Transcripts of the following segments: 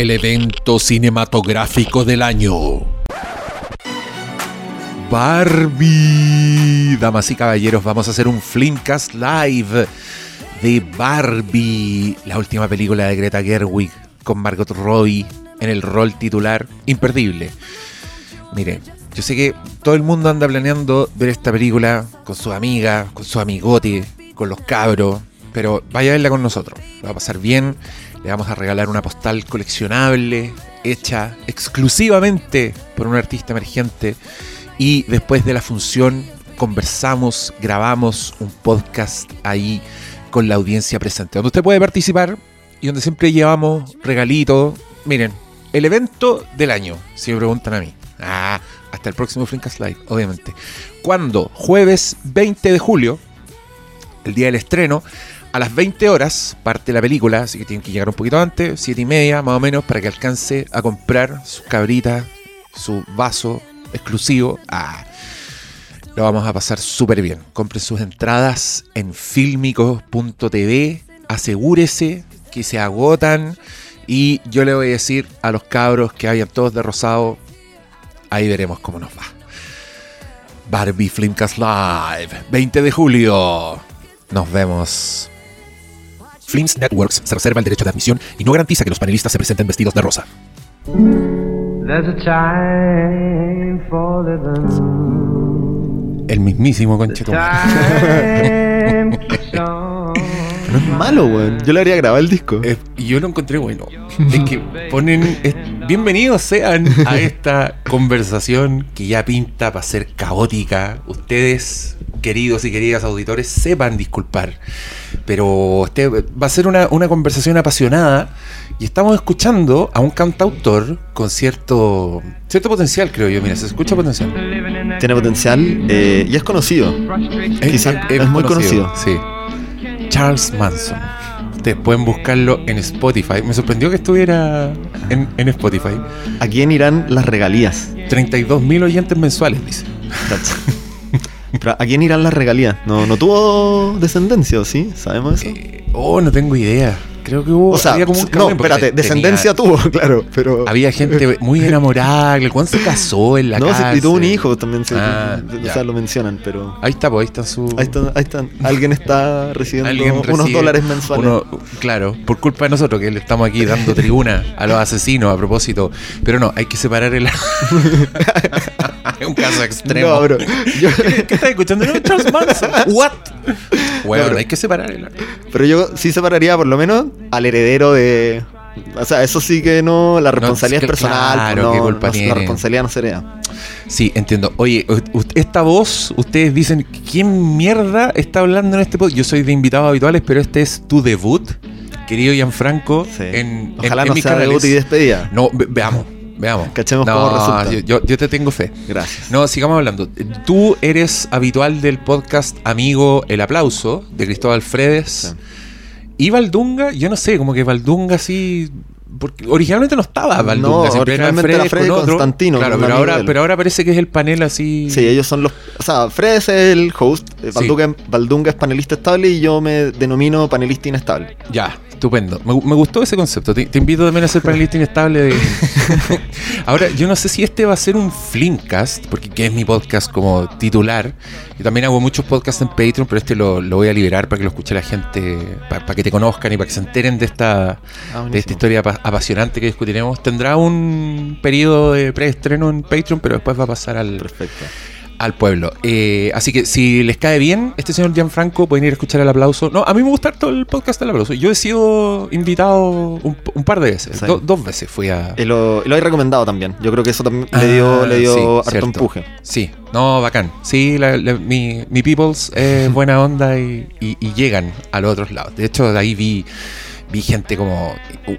el evento cinematográfico del año. Barbie. Damas y caballeros, vamos a hacer un Flimcast Live de Barbie, la última película de Greta Gerwig con Margot Robbie en el rol titular. Imperdible. Miren, yo sé que todo el mundo anda planeando ver esta película con su amiga, con su amigote, con los cabros, pero vaya a verla con nosotros. Va a pasar bien. Le vamos a regalar una postal coleccionable hecha exclusivamente por un artista emergente. Y después de la función conversamos, grabamos un podcast ahí con la audiencia presente, donde usted puede participar y donde siempre llevamos regalitos. Miren, el evento del año, si me preguntan a mí. Ah, hasta el próximo Flinkas Live, obviamente. ¿Cuándo? Jueves 20 de julio, el día del estreno. A las 20 horas parte la película, así que tienen que llegar un poquito antes, 7 y media más o menos, para que alcance a comprar sus cabritas, su vaso exclusivo. Ah, lo vamos a pasar súper bien. Compren sus entradas en filmicos.tv, asegúrese que se agotan. Y yo le voy a decir a los cabros que vayan todos de rosado, ahí veremos cómo nos va. Barbie Flimcast Live, 20 de julio. Nos vemos. Flims Networks se reserva el derecho de admisión y no garantiza que los panelistas se presenten vestidos de rosa. There's a time for living. El mismísimo conchetum. No es malo, weón. Yo le haría grabar el disco. Eh, yo lo encontré bueno. Es que ponen. es- bienvenidos sean a esta conversación que ya pinta para ser caótica. Ustedes, queridos y queridas auditores, sepan disculpar. Pero este va a ser una, una conversación apasionada. Y estamos escuchando a un cantautor con cierto, cierto potencial, creo yo. Mira, se escucha potencial. Tiene potencial eh, y es conocido. Quizá es muy conocido. Sí. Charles Manson. Ustedes pueden buscarlo en Spotify. Me sorprendió que estuviera en, en Spotify. ¿A quién irán las regalías? 32.000 oyentes mensuales, dice. ¿A quién irán las regalías? No, no tuvo descendencia, ¿o sí? ¿Sabemos eso? Eh, oh, no tengo idea. Creo que hubo. o sea, había como un no, espérate, te- descendencia tenía- tuvo, claro, pero... Había gente muy enamorada. Juan se casó en la no, sí, cárcel. y tuvo un hijo también, se- Ah, o sea, lo mencionan, pero... Ahí está, pues ahí está su. Ahí están, ahí están. Alguien está recibiendo Alguien unos dólares mensuales. uno- claro, por culpa de nosotros que le estamos aquí dando tribuna a los asesinos a propósito. Pero no, hay que separar el. es un caso extremo. No, bro. Yo, ¿Qué estás escuchando? No, Charles Manson. What? Bueno, No, hay que separar el. pero yo sí separaría por lo menos al heredero de. O sea, eso sí que no. La responsabilidad que- es personal. claro, ¿qué culpa tiene? La responsabilidad no se hereda. Sí, entiendo. Oye, esta voz, ustedes dicen, ¿quién mierda está hablando en este podcast? Yo soy de invitados habituales, pero este es tu debut, querido Gianfranco, Sí. en, Ojalá en- en no mis sea canales. debut y despedida. No, ve- veamos, veamos. Cachemos no, cómo resulta. Yo, yo- yo te tengo fe. Gracias. No, sigamos hablando. Tú eres habitual del podcast Amigo El Aplauso, de Cristóbal Fredes. Sí. Y Valdunga, yo no sé, como que Valdunga sí... Porque originalmente no estaba Valdunga, No, siempre era originalmente era con otro. Constantino, Claro, con pero ahora, pero ahora parece que es el panel así... Sí, ellos son los. O sea, Fred es el host. eh, Sí. Valdunga, Valdunga es panelista estable y yo me denomino panelista inestable. Ya, estupendo. Me, me gustó ese concepto. Te, te invito también a ser panelista inestable. De... Ahora, yo no sé si este va a ser un Flimcast, porque que es mi podcast como titular. Yo también hago muchos podcasts en Patreon, pero este lo, lo voy a liberar para que lo escuche la gente, para, que te conozcan y para que se enteren de esta, Ah, de esta historia apa- apasionante que discutiremos. Tendrá un periodo de preestreno en Patreon, pero después va a pasar al, Perfecto. Al pueblo. Eh, así que si les cae bien este señor Gianfranco, pueden ir a escuchar el aplauso. No, a mí me gusta todo el podcast del aplauso. Yo he sido invitado un, un par de veces. Sí. Do- dos veces fui a. Y lo, y lo he recomendado también. Yo creo que eso también Ah, le dio, le dio sí, harto cierto. empuje. Sí, no, bacán. Sí, la- la- mi, mi Peoples es buena onda y, y- y llegan a los otros lados. De hecho, de ahí vi. Vi gente como.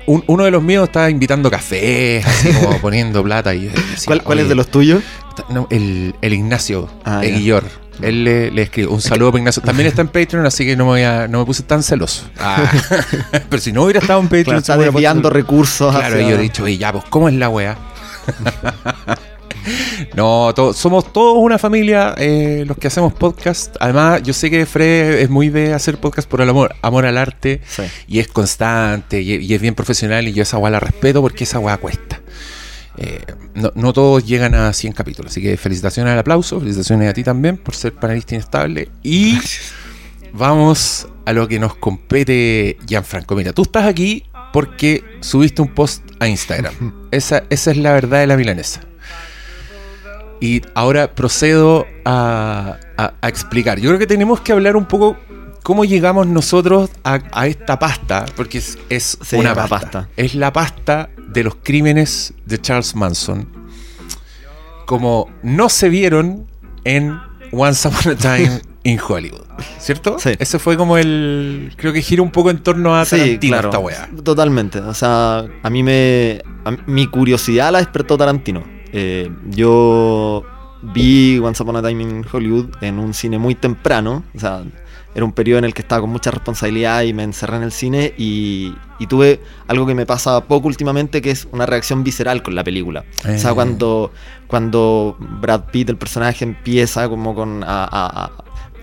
un- uno de los míos estaba invitando café, así como poniendo plata. Y decía, ¿Cuál, cuál es "Oye, de los tuyos? No, el, el Ignacio Ah, ya. Eguillor. Él le, le escribe un saludo para Ignacio. También está en Patreon, así que no me, voy a- no me puse tan celoso. Ah. Pero si no hubiera estado en Patreon, Claro, está desviando recursos Claro, hacia- yo he dicho, oye, ya, pues, ¿cómo es la weá? No, to- somos todos una familia eh, los que hacemos podcast. Además, yo sé que Fred es muy de hacer podcast por el amor, amor al arte Sí. y es constante y, y es bien profesional y yo esa weá la respeto porque esa weá cuesta. Eh, no, no todos llegan a 100 capítulos, así que felicitaciones al aplauso, felicitaciones a ti también por ser panelista inestable y vamos a lo que nos compete Gianfranco. Mira, tú estás aquí porque subiste un post a Instagram. Esa, esa es la verdad de la milanesa. Y ahora procedo a, a- a explicar. Yo creo que tenemos que hablar un poco cómo llegamos nosotros a, a esta pasta, porque es, es Sí, una pasta. pasta. Es la pasta de los crímenes de Charles Manson. Como no se vieron en Once Upon a Time in Hollywood. ¿Cierto? Sí. Ese fue como el. Creo que gira un poco en torno a Tarantino esta weá. Totalmente. O sea, a mí me. a mi curiosidad la despertó Tarantino. Eh, yo vi Once Upon a Time in Hollywood en un cine muy temprano. O sea, era un periodo en el que estaba con mucha responsabilidad y me encerré en el cine y, y tuve algo que me pasa poco últimamente, que es una reacción visceral con la película. O Eh. sea, cuando, cuando Brad Pitt, el personaje, empieza como con... a- a- a-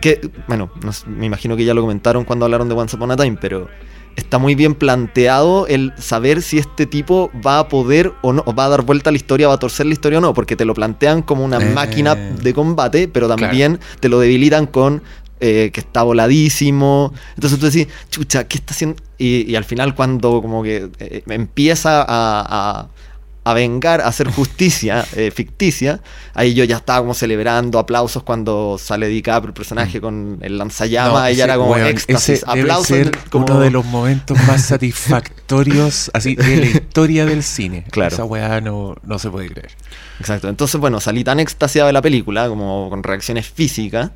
que, bueno, no sé, me imagino que ya lo comentaron cuando hablaron de Once Upon a Time, pero está muy bien planteado el saber si este tipo va a poder o no, o va a dar vuelta a la historia, va a torcer la historia o no, porque te lo plantean como una Eh. máquina de combate, pero también te lo debilitan con eh, que está voladísimo. Entonces tú decís, chucha, ¿qué está haciendo? Y, y al final cuando como que eh, empieza a, a- a vengar, a hacer justicia eh, ficticia, ahí yo ya estaba como celebrando aplausos cuando sale DiCaprio, el personaje con el lanzallamas, Mm. No, ella era como weón, éxtasis, ese debe aplausos. ser como- uno de los momentos más satisfactorios así de la historia del cine. Claro. Esa weá no, no se puede creer. Exacto. Entonces, bueno, salí tan extasiado de la película, como con reacciones físicas,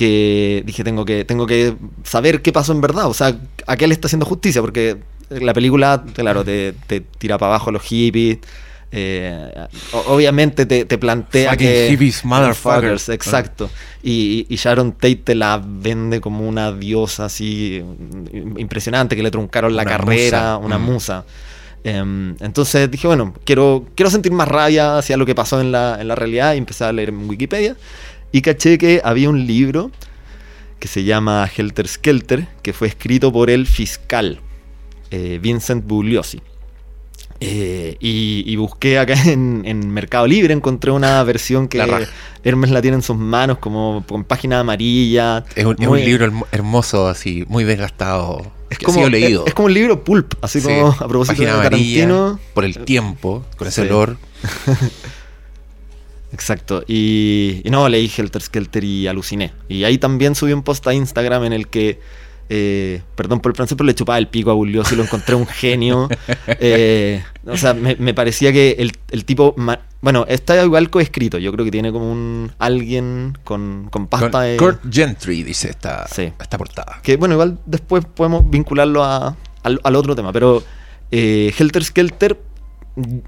que dije, tengo que, tengo que saber qué pasó en verdad. O sea, a qué le está haciendo justicia, porque la película, claro, te, te tira para abajo los hippies. eh, obviamente te, te plantea Fucking que hippies, motherfuckers. exacto y, y Sharon Tate te la vende como una diosa así impresionante que le truncaron la Una carrera musa. una Mm. musa Em, entonces dije, bueno, quiero, quiero sentir más rabia hacia lo que pasó en la, en la realidad y empecé a leer en Wikipedia y caché que había un libro que se llama Helter Skelter, que fue escrito por el fiscal eh, Vincent Bugliosi. Eh, y, y busqué acá en, en Mercado Libre, encontré una versión que La. Hermes la tiene en sus manos, como con página amarilla. Es un, es muy- un libro hermo- hermoso, así, muy desgastado. Es que como, es, leído. es como un libro pulp, así Sí, como a propósito página de amarilla, Tarantino. por el tiempo, con ese Sí. olor. Exacto. Y, y no, leí Helter Skelter y aluciné. Y ahí también subí un post a Instagram en el que, eh, perdón por el francés, pero le chupaba el pico a Bugliosi, lo encontré un genio. Eh, o sea, me, me parecía que el, el tipo... bueno, está igual coescrito. Yo creo que tiene como un alguien con, con pasta Con de... Kurt Gentry, dice esta, Sí. esta portada. Que bueno, igual después podemos vincularlo a- al, al otro tema. Pero eh, Helter Skelter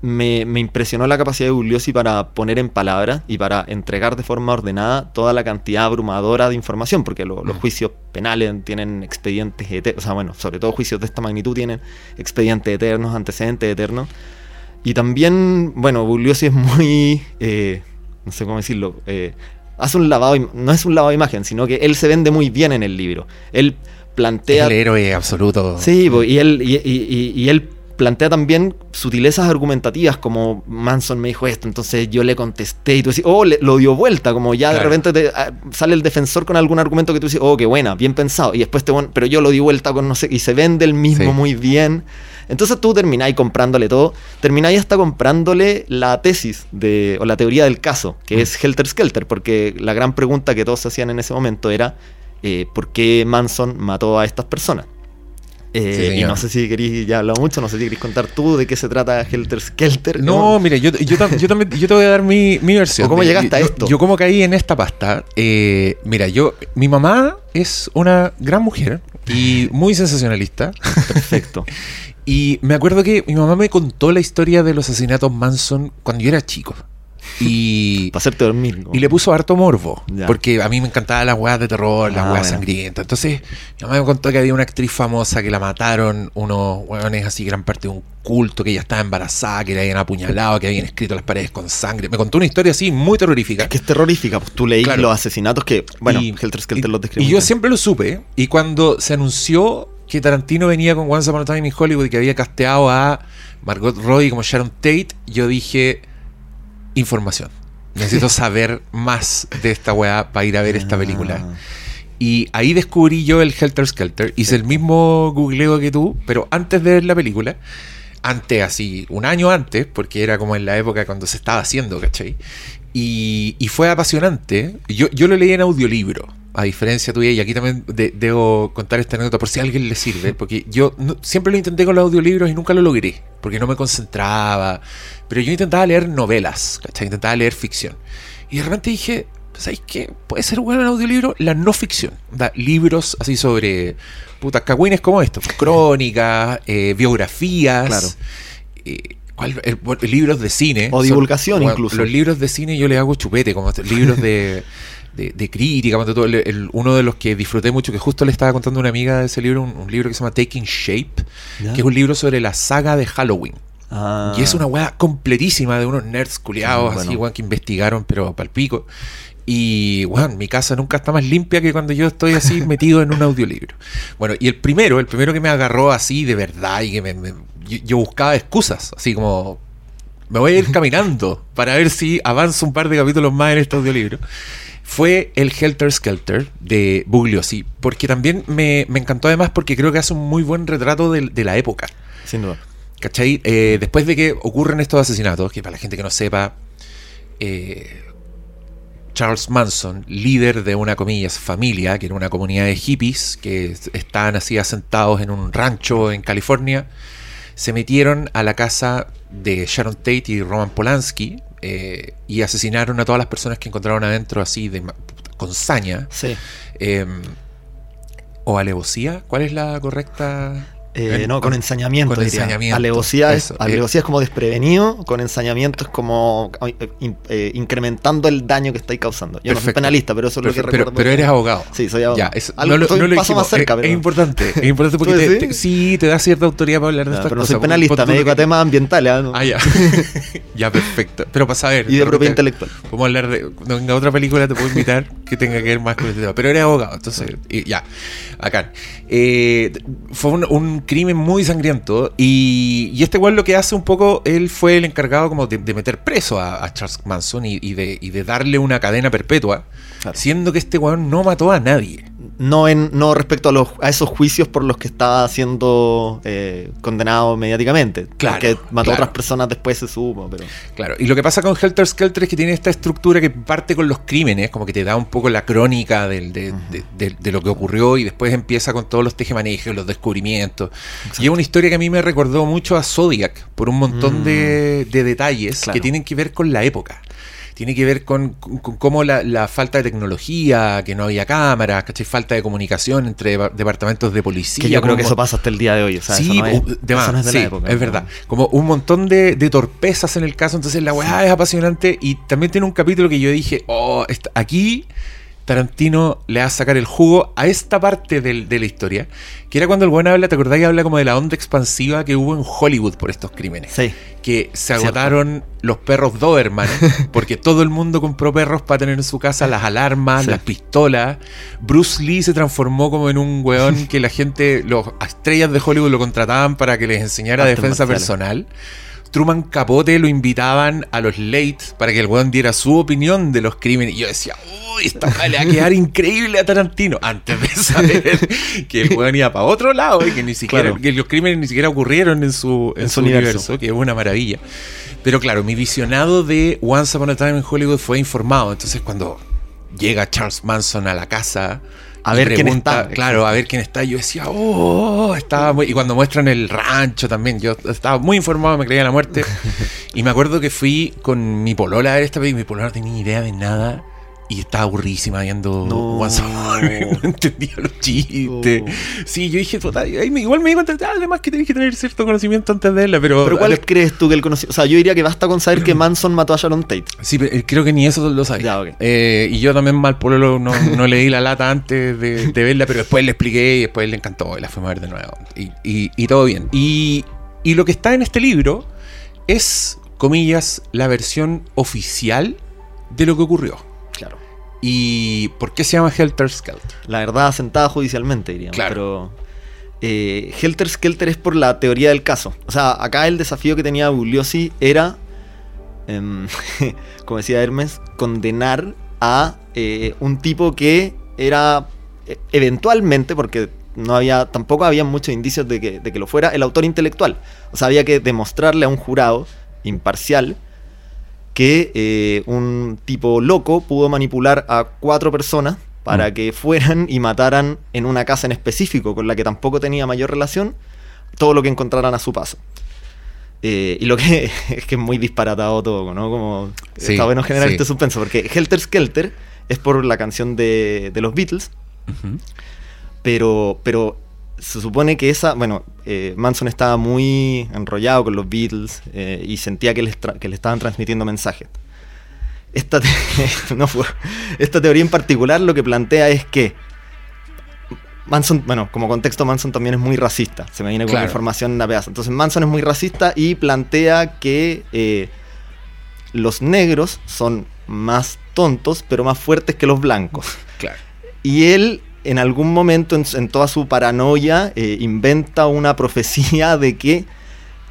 me, me impresionó la capacidad de Bugliosi para poner en palabras y para entregar de forma ordenada toda la cantidad abrumadora de información, porque lo- los Mm. juicios penales tienen expedientes eternos, o sea, bueno, sobre todo juicios de esta magnitud tienen expedientes eternos, antecedentes eternos. Y también, bueno, Bugliosi es muy, eh, no sé cómo decirlo, eh, hace un lavado, no es un lavado de imagen, sino que él se vende muy bien en el libro. Él plantea... el héroe absoluto. Sí, po, y él, y, y- y- y él plantea también sutilezas argumentativas como Manson me dijo esto, entonces yo le contesté y tú decís, oh, le- lo dio vuelta, como ya de repente te, ah, sale el defensor con algún argumento que tú dices, oh, qué buena, bien pensado, y después te pero yo lo di vuelta con no sé, y se vende el mismo Sí. muy bien. Entonces tú termináis comprándole todo, termináis hasta comprándole la tesis de, o la teoría del caso, que Mm. es Helter Skelter, porque la gran pregunta que todos hacían en ese momento era, eh, ¿por qué Manson mató a estas personas? Eh, Sí, y no sé si queréis, ya hablado mucho, no sé si queréis contar tú de qué se trata Helter Skelter. No, mira, yo, yo, tam- yo también yo te voy a dar mi, mi versión. ¿O cómo Yo- llegaste a yo- esto? Yo cómo caí en esta pasta. Eh, mira, yo, mi mamá es una gran mujer y muy sensacionalista. Perfecto. Y me acuerdo que mi mamá me contó la historia de los asesinatos Manson cuando yo era chico. Y, Para hacerte dormir. ¿no? y le puso harto morbo. Ya. Porque a mí me encantaban las weas de terror, las Ah, weas bueno. sangrientas. Entonces, mi mamá me contó que había una actriz famosa que la mataron unos weones así, gran parte de un culto, que ella estaba embarazada, que le habían apuñalado, que habían escrito las paredes con sangre. Me contó una historia así muy terrorífica. Es que es terrorífica, pues tú leí Claro. los asesinatos que, bueno, Y- Helter Skelter y- los yo siempre lo supe. Y cuando se anunció que Tarantino venía con Once Upon a Time in Hollywood y que había casteado a Margot Robbie como Sharon Tate, yo dije: información. Necesito saber más de esta weá para ir a ver esta película. Ah. Y ahí descubrí yo el Helter Skelter. Hice el mismo googleo que tú, pero antes de ver la película, antes, así, un año antes, porque era como en la época cuando se estaba haciendo, ¿cachai? Y, y fue apasionante. Yo, yo lo leí en audiolibro, a diferencia tuya, y aquí también de- debo contar esta anécdota por si a alguien le sirve, porque yo no- siempre lo intenté con los audiolibros y nunca lo logré, porque no me concentraba. Pero yo intentaba leer novelas, ¿cachai? Intentaba leer ficción. Y de repente dije, ¿sabéis qué? Puede ser bueno en audiolibro la no ficción. Da, libros así sobre putas cagüines como estos, crónicas, eh, biografías. Claro. eh, libros de cine. O divulgación incluso. Los libros de cine yo le hago chupete, como libros de, de, de crítica. tú, el- el- uno de los que disfruté mucho, que justo le estaba contando a una amiga de ese libro, un, un libro que se llama Taking Shape, que es un libro sobre la saga de Halloween. Ah. Y es una weá completísima de unos nerds culiados, Ah, así, bueno. weón, que investigaron, pero palpico. Y, weón, mi casa nunca está más limpia que cuando yo estoy así metido en un audiolibro. Bueno, y el primero, el primero que me agarró así de verdad y que me, me- yo, yo buscaba excusas, así como, me voy a ir caminando para ver si avanzo un par de capítulos más en este audiolibro. Fue el Helter Skelter de Bugliosi, porque también me, me encantó además porque creo que hace un muy buen retrato de- de la época. Sin duda. ¿Cachai? Eh, después de que ocurren estos asesinatos, que para la gente que no sepa, eh, Charles Manson, líder de una comillas familia, que era una comunidad de hippies que es- estaban así asentados en un rancho en California, se metieron a la casa de Sharon Tate y Roman Polanski eh, y asesinaron a todas las personas que encontraron adentro así de con saña Sí. eh, o alevosía. ¿Cuál es la correcta? Eh, En- no, con ensañamiento. con ensañamiento. Alevosía, es, Eso, eh. alevosía es como desprevenido, con ensañamiento es como eh, eh, incrementando el daño que estáis causando. Yo no soy penalista, pero eso es lo que Perfecto, pero, recuerdo. pero eres abogado. Sí, soy abogado. Ya, eso- Algo- no, lo- soy no un lo paso dijimos. más cerca, es, pero... es importante, es importante porque ¿Tú te- te- sí te da cierta autoridad para hablar de Ya, estas pero no cosas. soy penalista, me dedico a temas ambientales ¿ah? ¿no? Ah, ya. ya, perfecto. Pero para saber. y de propiedad intelectual. Podemos hablar de. Venga otra película, te puedo invitar que tenga que ver más con este tema. Pero eres abogado, entonces. y ya. Acá. Eh, fue un crimen muy sangriento. Y, y este güey lo que hace un poco. Él fue el encargado como de, de meter preso a, a Charles Manson y, y de, y de darle una cadena perpetua. Claro. Siendo que este weón no mató a nadie. No, en, no respecto a, los, a esos juicios por los que estaba siendo eh, condenado mediáticamente. Claro, Que mató a otras personas después se supo, pero... Claro, y lo que pasa con Helter Skelter es que tiene esta estructura que parte con los crímenes, como que te da un poco la crónica del- de, de- de- de lo que ocurrió y después empieza con todos los tejemanejes, los descubrimientos. Y es una historia que a mí me recordó mucho a Zodiac por un montón Mm. de, de detalles Claro. que tienen que ver con la época. Tiene que ver con, con- con cómo la, la falta de tecnología, que no había cámaras, ¿cachai? falta de comunicación entre departamentos de policía. Que yo creo que eso pasa hasta el día de hoy. O sea, sí, eso no es, de eso más, no es de sí, la época. es verdad. Como un montón de, de torpezas en el caso, entonces la weá es apasionante y también tiene un capítulo que yo dije, oh, esta- aquí Tarantino le va a sacar el jugo a esta parte del- de la historia, que era cuando el buen habla, ¿te acordás que habla como de la onda expansiva que hubo en Hollywood por estos crímenes? Sí. Que se Cierto. agotaron los perros Doberman, porque todo el mundo compró perros para tener en su casa las alarmas, Sí. las pistolas. Bruce Lee se transformó como en un weón que la gente, los estrellas de Hollywood lo contrataban para que les enseñara Artes defensa marciales. personal. Truman Capote lo invitaban a los late para que el weón diera su opinión de los crímenes. Y yo decía, uy, esta le va a quedar increíble a Tarantino. Antes de saber que el weón iba para otro lado y que ni siquiera, Claro. que los crímenes ni siquiera ocurrieron en su, en En su universo. universo. que es una maravilla. Pero claro, mi visionado de Once Upon a Time in Hollywood fue informado. Entonces cuando llega Charles Manson a la casa... A ver quién pregunta- está. Claro, a ver quién está. Yo decía, oh, estaba muy... Y cuando muestran el rancho también, yo estaba muy informado, me creía la muerte. y me acuerdo que fui con mi polola a ver esta película. Mi polola no tenía ni idea de nada. Y estaba aburrísima viendo No. No entendía los chistes. No. Sí, yo dije, puta, ahí me- igual me di cuenta, ah, además que tenés que tener cierto conocimiento antes de verla, pero... Pero ¿cuál crees tú que él conoció? O sea, yo diría que basta con saber que Manson mató a Sharon Tate. Sí, pero eh, creo que ni eso lo sabía. Ya. Eh, y yo también mal por no, no leí la lata antes de, de verla, pero después le expliqué y después le encantó y la fuimos a ver de nuevo. Y, y- y todo bien. Y, y lo que está en este libro es, comillas, la versión oficial de lo que ocurrió. ¿Y por qué se llama Helter Skelter? La verdad asentada judicialmente, diríamos. Claro. Pero eh, Helter Skelter es por la teoría del caso. O sea, acá el desafío que tenía Bugliosi era, em, como decía Hermes, condenar a eh, un tipo que era eh, eventualmente, porque no había, tampoco había muchos indicios de que, de que lo fuera, el autor intelectual. O sea, había que demostrarle a un jurado imparcial que eh, un tipo loco pudo manipular a cuatro personas para Mm. que fueran y mataran en una casa en específico con la que tampoco tenía mayor relación todo lo que encontraran a su paso. Eh, y lo que es que es muy disparatado todo, ¿no? Como Sí, está bueno generar sí. este suspenso, porque Helter Skelter es por la canción de, de los Beatles, pero, pero se supone que esa, bueno, eh, Manson estaba muy enrollado con los Beatles eh, y sentía que les, que le estaban transmitiendo mensajes. Esta, te- no fue- esta teoría en particular lo que plantea es que Manson, bueno, como contexto, Manson también es muy racista. Se me viene con Claro. la información a pedazo. Entonces, Manson es muy racista y plantea que eh, los negros son más tontos, pero más fuertes que los blancos. Claro. Y él, en algún momento, en, toda su paranoia, eh, inventa una profecía de que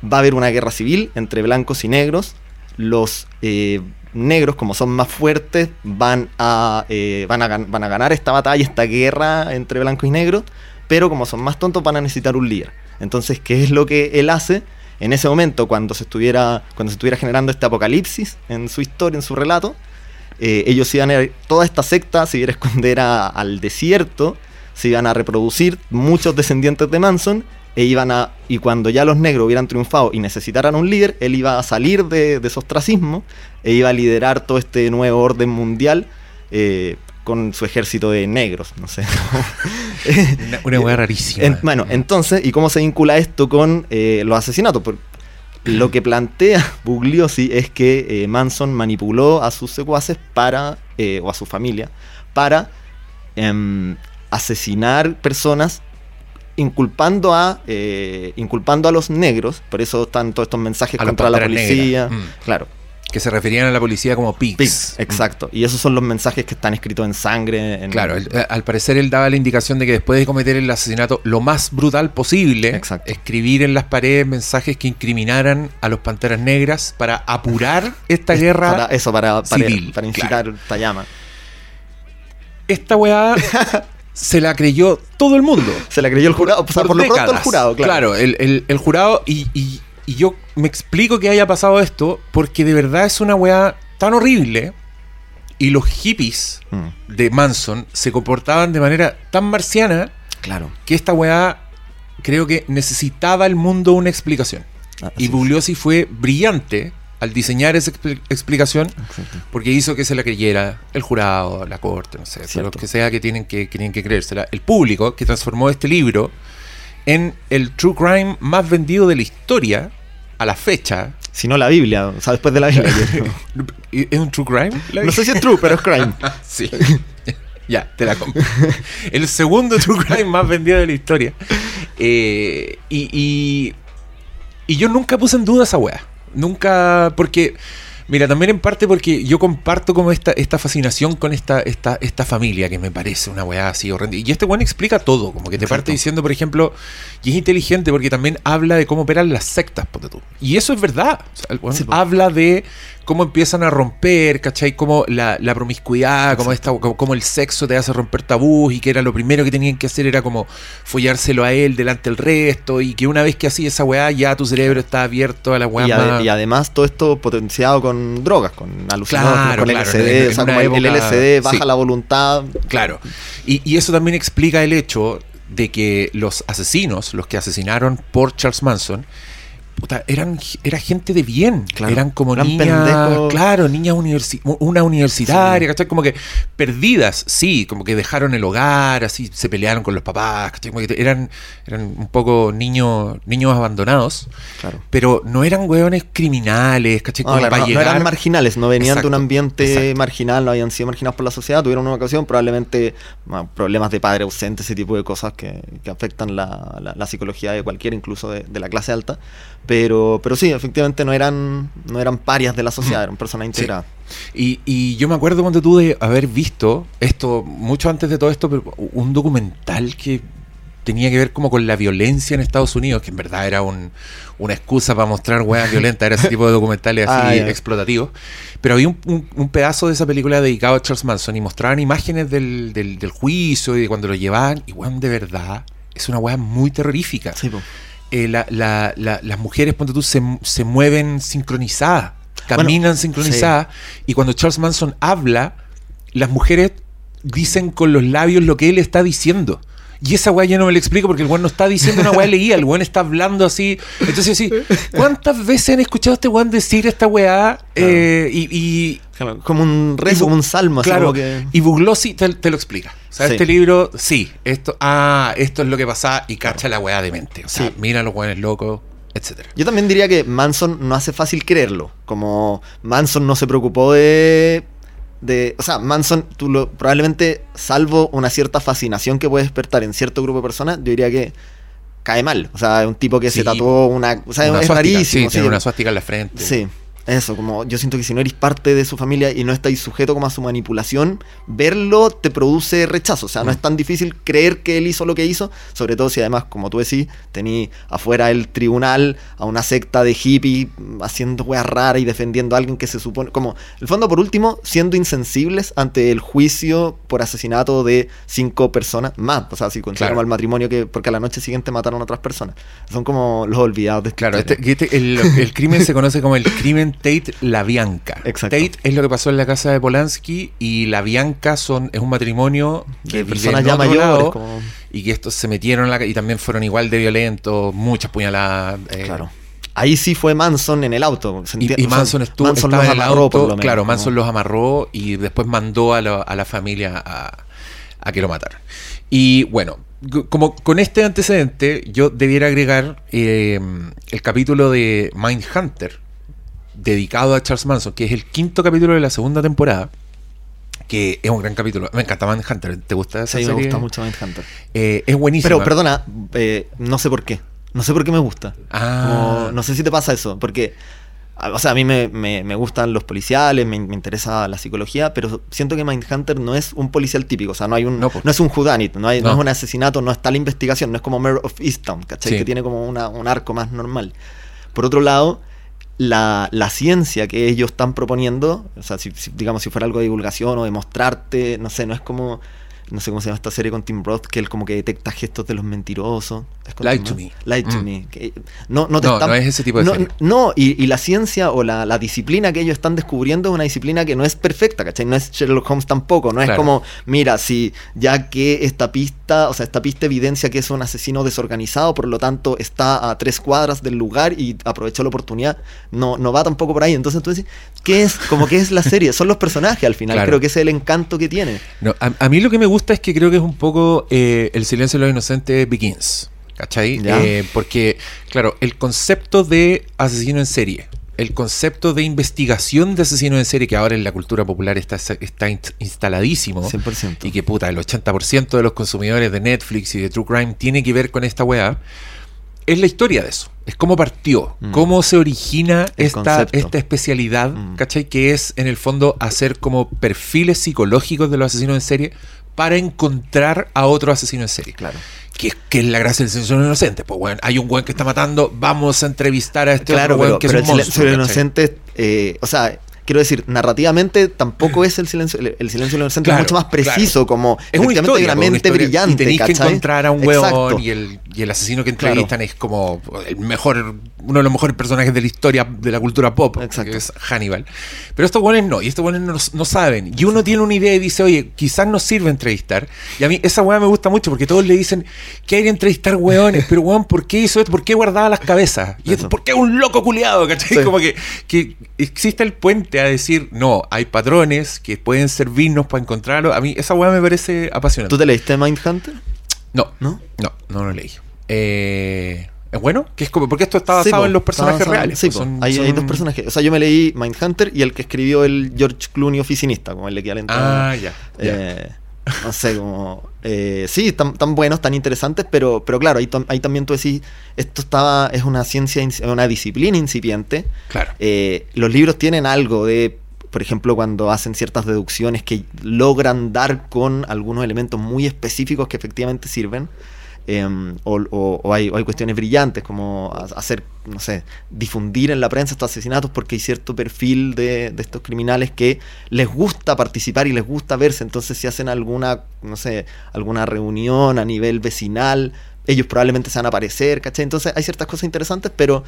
va a haber una guerra civil entre blancos y negros. Los eh, negros, como son más fuertes, van a, eh, van, a, van a ganar esta batalla, esta guerra entre blancos y negros. Pero como son más tontos, van a necesitar un líder. Entonces, ¿qué es lo que él hace? En ese momento, cuando se estuviera, cuando se estuviera generando este apocalipsis en su historia, en su relato, eh, ellos iban a, toda esta secta se iba a esconder a- al desierto, se iban a reproducir muchos descendientes de Manson, e iban a, y cuando ya los negros hubieran triunfado y necesitaran un líder, él iba a salir de, de ese ostracismo e iba a liderar todo este nuevo orden mundial eh, con su ejército de negros, no sé. Una, una hueá rarísima. En- bueno, entonces, ¿y cómo se vincula esto con eh, los asesinatos? Lo que plantea Bugliosi es que eh, Manson manipuló a sus secuaces para, eh, o a su familia, para em, asesinar personas inculpando a eh, inculpando a los negros, por eso están todos estos mensajes A contra la policía. Mm. claro, que se referían a la policía como pigs. pigs, exacto, y esos son los mensajes que están escritos en sangre, en- Claro, eh, al parecer él daba la indicación de que después de cometer el asesinato lo más brutal posible, Exacto. escribir en las paredes mensajes que incriminaran a los Panteras Negras para apurar esta guerra. para eso, para, para, civil, para incitar claro. esta llama. Esta weá se la creyó todo el mundo. Se la creyó el jurado, o sea, por por lo pronto el jurado, claro. el, el- el jurado, y, y- y yo me explico que haya pasado esto, porque de verdad es una weá tan horrible. Y los hippies Mm, de Manson se comportaban de manera tan marciana claro. que esta weá creo que necesitaba el mundo una explicación. Ah, Y Bugliosi fue brillante al diseñar esa expli- explicación. Exacto. porque hizo que se la creyera el jurado, la corte, no sé, los que sea que tienen que, que tienen que creérsela. El público que transformó este libro en el true crime más vendido de la historia a la fecha. Si no la Biblia, o sea, después de la Biblia. ¿Es un true crime? No sé si es true, pero es crime. Sí. ya, te la compro. El segundo True Crime más vendido de la historia. Eh, y, y, y yo nunca puse en duda esa weá. Nunca, porque, mira, también en parte porque yo comparto como esta, esta fascinación con esta, esta, esta familia que me parece una weá así horrenda. Y este weón explica todo, como que te parte diciendo, por ejemplo, y es inteligente porque también habla de cómo operan las sectas, ponte tú. Y eso es verdad. O sea, el weón Sí, habla de cómo empiezan a romper, ¿cachai? Como la, la promiscuidad, como, esta, como, como el sexo te hace romper tabús y que era lo primero que tenían que hacer era como follárselo a él delante del resto y que una vez que hacía esa weá ya tu cerebro está abierto a la weá Y, ade- más... y además todo esto potenciado con drogas, con alucinógenos, Claro, con claro, LSD. o sea, una como el- LSD baja sí. la voluntad. Claro. Y, y eso también explica el hecho de que los asesinos, los que asesinaron por Charles Manson, puta, eran, era gente de bien. Claro. Eran como Eran niñas, pendejos. claro, niñas universi una universitaria, ¿cachai? Como que perdidas, sí, como que dejaron el hogar, así, se pelearon con los papás, ¿cachai? Como que eran, eran un poco niños, niños abandonados, Claro. pero no eran hueones criminales, ¿cachai? No, Como claro, para no, no llegar- eran marginales, no venían de un ambiente exacto. marginal, no habían sido marginados por la sociedad, tuvieron una ocasión, probablemente bueno, problemas de padre ausente, ese tipo de cosas que, que afectan la, la- la psicología de cualquiera, incluso de, de la clase alta. Pero, pero sí, efectivamente no eran, no eran parias de la sociedad, eran personas Sí. integradas. Y, y yo me acuerdo cuando tú de haber visto esto, mucho antes de todo esto, pero un documental que tenía que ver como con la violencia en Estados Unidos, que en verdad era un- una excusa para mostrar huevas violentas, era ese tipo de documentales así Ah, explotativos. Pero había un, un- un pedazo de esa película dedicado a Charles Manson y mostraban imágenes del, del- del juicio y de cuando lo llevaban, y weón, de verdad, es una hueá muy terrorífica. Sí, po. Eh, la- la- la- las mujeres, ponte tú, se, se mueven sincronizadas, caminan sincronizadas, y cuando Charles Manson habla, las mujeres dicen con los labios lo que él está diciendo. Y esa weá yo no me lo explico porque el weón no está diciendo una weá leía, el weón está hablando así. Entonces, sí, ¿cuántas veces han escuchado a este weón decir esta weá? Eh, y, y- como un rezo, como un salmo, así claro, como que... y Buglossi te, te lo explica. O sea, Sí. este libro, sí, esto, ah, esto es lo que pasa y cacha la weá de mente. O sea, Sí. mira a los weones locos, etcétera. Yo también diría que Manson no hace fácil creerlo. Como Manson no se preocupó de. de o sea, Manson, tú lo, probablemente, salvo una cierta fascinación que puede despertar en cierto grupo de personas, yo diría que cae mal. O sea, es un tipo que Sí. se tatuó una. O sea, Una es suástica, rarísimo. Sí, tiene una suástica en la frente. Sí, eso, como yo siento que si no eres parte de su familia y no estáis sujeto como a su manipulación, verlo te produce rechazo. O sea, no Mm. es tan difícil creer que él hizo lo que hizo, sobre todo si además, como tú decís, tení afuera el tribunal a una secta de hippies mm, haciendo weas raras y defendiendo a alguien que se supone. Como, el fondo, por último, siendo insensibles ante el juicio por asesinato de cinco personas más. O sea, si consideramos Claro. el matrimonio que. porque a la noche siguiente mataron a otras personas. Son como los olvidados de esta Claro, este- este- el, el crimen se conoce como el crimen Tate La Bianca. Exacto. Tate es lo que pasó en la casa de Polanski y La Bianca son, es un matrimonio de personas ya mayores. lado como- y que estos se metieron en la y también fueron igual de violentos, muchas puñaladas. eh, Claro. Ahí sí fue Manson en el auto. Y, Manson estuvo Manson los en el amarró, auto, por lo menos, claro, Manson los amarró y después mandó a, la- a la familia a, a que lo mataran. Y bueno, como con este antecedente, yo debiera agregar eh, el capítulo de Mindhunter, dedicado a Charles Manson, que es el quinto capítulo de la segunda temporada, que es un gran capítulo. Me encanta Mindhunter, ¿te gusta esa Sí, me serie? gusta mucho Mindhunter. Eh, es buenísimo. Pero perdona, eh, no sé por qué. No sé por qué me gusta. Ah. Como- no sé si te pasa eso, porque, o sea, a mí me, me- me gustan los policiales, me, me interesa la psicología, pero siento que Mindhunter no es un policial típico, o sea, no hay un No, no, es un whodunit, no, hay, no. No. es un asesinato, no está la investigación, no es como Mare of Easttown, ¿cachai? Sí. Que tiene como una- un arco más normal. Por otro lado, la, la ciencia que ellos están proponiendo, o sea, si, si- digamos si fuera algo de divulgación o de mostrarte, no sé, no es como, no sé cómo se llama esta serie con Tim Roth, que él como que detecta gestos de los mentirosos. ¿Es Lie to me. Lie to Mm. me. que no, no, te No, están- no es ese tipo de no, serie. no, y, y la ciencia o la, la disciplina que ellos están descubriendo es una disciplina que no es perfecta, ¿cachai? No es Sherlock Holmes tampoco, no es Claro. como, mira, si ya que esta pista, o sea, esta pista evidencia que es un asesino desorganizado, por lo tanto está a tres cuadras del lugar y aprovechó la oportunidad, no, no va tampoco por ahí. Entonces tú dices, ¿qué es? Como que es la serie, son los personajes al final, Claro. creo que ese es el encanto que tiene. No, a, a mí lo que me gusta es que creo que es un poco eh, El silencio de los inocentes Begins. ¿Cachai? Eh, porque, claro, el concepto de asesino en serie, el concepto de investigación de asesino en serie, que ahora en la cultura popular está, está inst- instaladísimo. 100%. Y que puta, el 80% de los consumidores de Netflix y de True Crime tiene que ver con esta weá. Es la historia de eso. Es cómo partió, Mm. cómo se origina El esta, concepto. esta especialidad, Mm. ¿cachai? Que es en el fondo hacer como perfiles psicológicos de los asesinos en serie para encontrar a otro asesino en serie. Claro. Que, es- que es la gracia del silencio de los inocentes. Pues bueno, hay un buen que está matando, vamos a entrevistar a este Claro, otro pero, que pero es el un silencio monstruo. ¿cachai? inocentes, eh, o sea, quiero decir, narrativamente tampoco es el silencio, el, el silencio Claro, es mucho más preciso, como Es una historia, una mente brillante. Y tenéis que encontrar a un huevón y el, Y el asesino que entrevistan es como el mejor, uno de los mejores personajes de la historia de la cultura pop, Exacto. que es Hannibal. Pero estos buenos no, y estos buenos no, no saben. Y uno tiene una idea y dice, oye, quizás nos sirve entrevistar. Y a mí esa weá me gusta mucho porque todos le dicen que hay que entrevistar weones, pero weón, ¿por qué hizo esto? ¿Por qué guardaba las cabezas? Y esto. ¿por qué es un loco culiado? ¿Cachai? Sí. Como que, que existe el puente a decir, no, hay patrones que pueden servirnos para encontrarlo. A mí esa weá me parece apasionante. ¿Tú te leíste Mindhunter? No, ¿No? no, no lo leí. Eh, ¿Es bueno? Que es como, porque esto está basado en los personajes reales. Sí, pues, son- hay, dos personajes. O sea, yo me leí Mindhunter y el que escribió el George Clooney oficinista, como el equivalente Ah, ya. ya. Eh, no sé, como. eh, sí, tan, tan buenos, tan interesantes, pero, pero claro, ahí, tam- ahí también tú decís, esto estaba, es una ciencia, una disciplina incipiente. Claro. Eh, los libros tienen algo de, por ejemplo, cuando hacen ciertas deducciones que logran dar con algunos elementos muy específicos que efectivamente sirven. eh, o, hay, cuestiones brillantes como ha- hacer, no sé, difundir en la prensa estos asesinatos porque hay cierto perfil de, estos criminales que les gusta participar y les gusta verse. Entonces, si hacen alguna, no sé, alguna reunión a nivel vecinal, ellos probablemente se van a aparecer, ¿cachai? Entonces, hay ciertas cosas interesantes, pero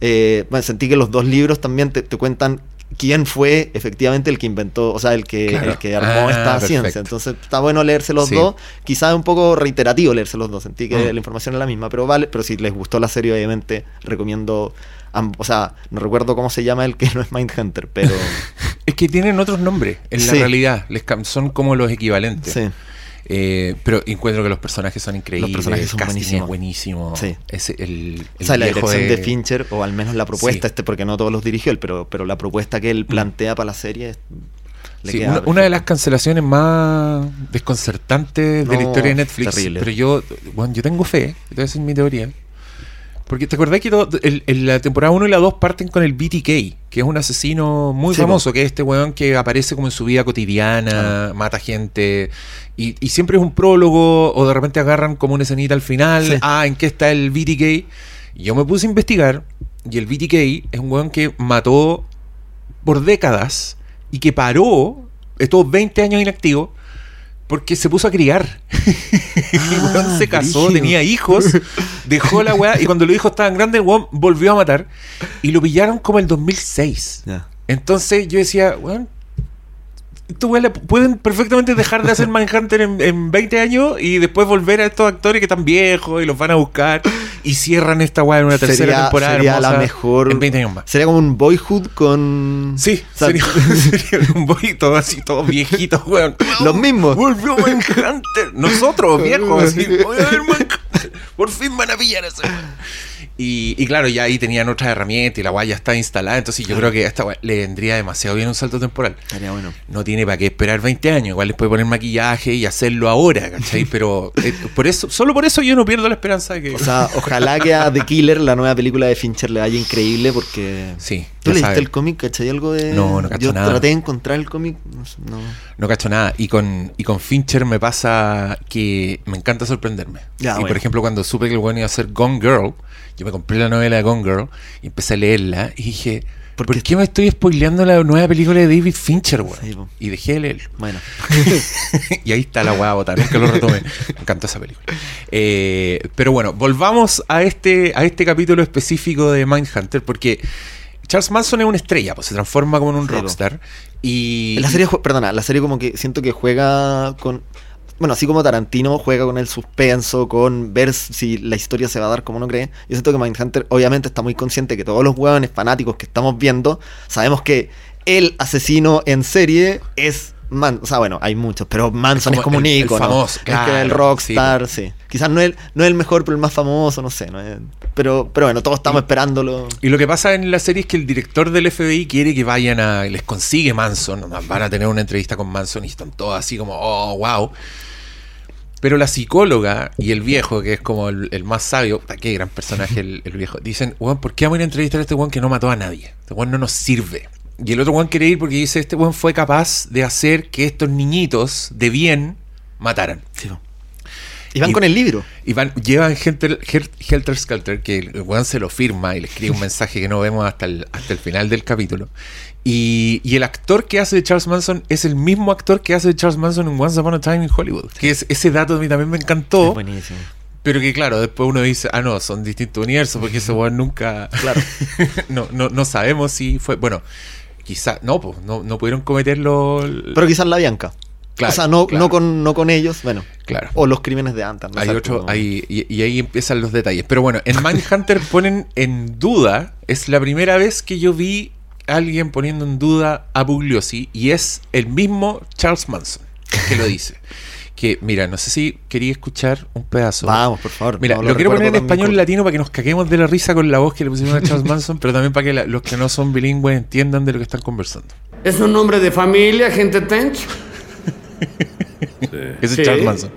eh, sentí que los dos libros también te cuentan quién fue efectivamente el que inventó, o sea, el que, Claro. el que armó Ah, esta perfecto. ciencia. Entonces, está bueno leerse los Sí. dos. Quizás es un poco reiterativo leerse los dos. Sentí que Mm. la información es la misma, pero vale. Pero si les gustó la serie, obviamente, recomiendo. o sea, no recuerdo cómo se llama el que no es Mindhunter, pero. Es que tienen otros nombres en la Sí. realidad. Les son como los equivalentes. sí. Eh, pero encuentro que los personajes son increíbles. personajes son es buenísimos. buenísimo. Sí. Ese, el, el O sea, la dirección de... Fincher, o al menos la propuesta, Sí. este, porque no todos los dirigió él, pero, pero la propuesta que él plantea para la serie es- Sí, una, una de las cancelaciones más desconcertantes de la historia de Netflix. terrible. Pero yo, bueno, yo tengo fe, te voy a decir mi teoría. Porque te acordás que todo- el- el- la temporada 1 y la 2 parten con el BTK, que es un asesino muy Sí, famoso, que es este weón que aparece como en su vida cotidiana, mata gente, y, y siempre es un prólogo, o de repente agarran como una escenita al final, Sí. ah, ¿en qué está el BTK? Y yo me puse a investigar, y el BTK es un weón que mató por décadas y que paró, estuvo 20 años inactivo, porque se puso a criar. el weón se casó, brígido. tenía hijos, dejó la weá, y cuando los hijos estaban grandes, el weón volvió a matar, y lo pillaron como el 2006. Ya. Entonces yo decía, weón, weones le- pueden perfectamente dejar de hacer Manhunter en, en 20 años y después volver a estos actores que están viejos y los van a buscar y cierran esta weá en una tercera Sería- temporada. sería la hermosa mejor- En 20 años más. Sería como un boyhood con. Sí, O sea, sería, sería un poquito así, todos viejitos, weón. Los mismos. Volvió Manhunter. Nosotros, viejos, así. "Voy a ver Manhunter". Por fin van a pillar a ese weón. Y, y claro, ya ahí tenían otras herramientas y la guaya está instalada. Entonces yo creo que a esta le vendría demasiado bien un salto temporal. Estaría bueno. No tiene para qué esperar 20 años. Igual les puede poner maquillaje y hacerlo ahora, ¿cachai? Pero eh, por eso, solo por eso yo no pierdo la esperanza de que. O sea, ojalá que a The Killer, la nueva película de Fincher, le vaya increíble porque. sí, ¿Tú ya leíste saben. el cómic? ¿Cachai algo de.? No, no cacho Yo nada. traté de encontrar el cómic. No, no. No cacho nada. Y con, y con Fincher me pasa que me encanta sorprenderme. Ya, y bueno. por ejemplo, cuando supe que el bueno iba a ser Gone Girl, yo me compré la novela de Gone Girl y empecé a leerla y dije, ¿por, ¿Por qué? me estoy spoileando la nueva película de David Fincher, weón? Sí, y dejé de leerlo. Bueno. y ahí está la hueá botar, nunca lo retomé. Me encantó esa película. Eh, pero bueno, volvamos a este, a este capítulo específico de Mindhunter, porque Charles Manson es una estrella, pues se transforma como en un Sí, rockstar. Y. La serie, perdona, la serie como que siento que juega con. Bueno, así como Tarantino juega con el suspenso, con ver si la historia se va a dar como uno cree. Yo siento que Mindhunter obviamente está muy consciente que todos los hueones fanáticos que estamos viendo sabemos que el asesino en serie es Man, o sea, bueno, hay muchos, pero Manson Es como un ícono. es que claro, el rockstar, sí. Quizás no es, no es el mejor, pero el más famoso, no sé. No es- pero, pero bueno, todos estamos esperándolo. Y lo que pasa en la serie es que el director del FBI quiere que vayan a. Les consigue Manson. Van a tener una entrevista con Manson y están todos así como, oh, wow. Pero la psicóloga y el viejo, que es como el, más sabio, qué gran personaje el, viejo, dicen, weón, ¿por qué vamos a ir a entrevistar a este weón que no mató a nadie? Este weón no nos sirve. Y el otro weón quiere ir porque dice, este weón fue capaz de hacer que estos niñitos de bien mataran. Sí. Y van Y- con el libro. Y van, llevan Helter, Hel- Helter Skelter, que el weón se lo firma y le escribe un mensaje que no vemos hasta el, hasta el final del capítulo. Y, y el actor que hace de Charles Manson es el mismo actor que hace de Charles Manson en Once Upon a Time in Hollywood. Que es, ese dato a mí también me encantó. Es buenísimo. Pero que claro, después uno dice, ah, no, son distintos universos, porque ese weón nunca. Claro. no, no, no sabemos si fue. Bueno, quizás. No, pues, no, no pudieron cometerlo. Pero quizás la Bianca. Claro, o sea, no, claro. no, con, no con ellos, bueno. Claro. O los crímenes de Antan. no Hay otro, hay, y, y ahí empiezan los detalles. Pero bueno, en Mindhunter ponen en duda, es la primera vez que yo vi a alguien poniendo en duda a Bugliosi y es el mismo Charles Manson que lo dice. Que, mira, no sé si quería escuchar un pedazo. Vamos, por favor. Mira, no lo, quiero poner en español latino para que nos caguemos de la risa con la voz que le pusimos a Charles Manson, pero también para que la- los que no son bilingües entiendan de lo que están conversando. ¿Es un nombre de familia, gente Tench? Ese es Sí. Charles Manson.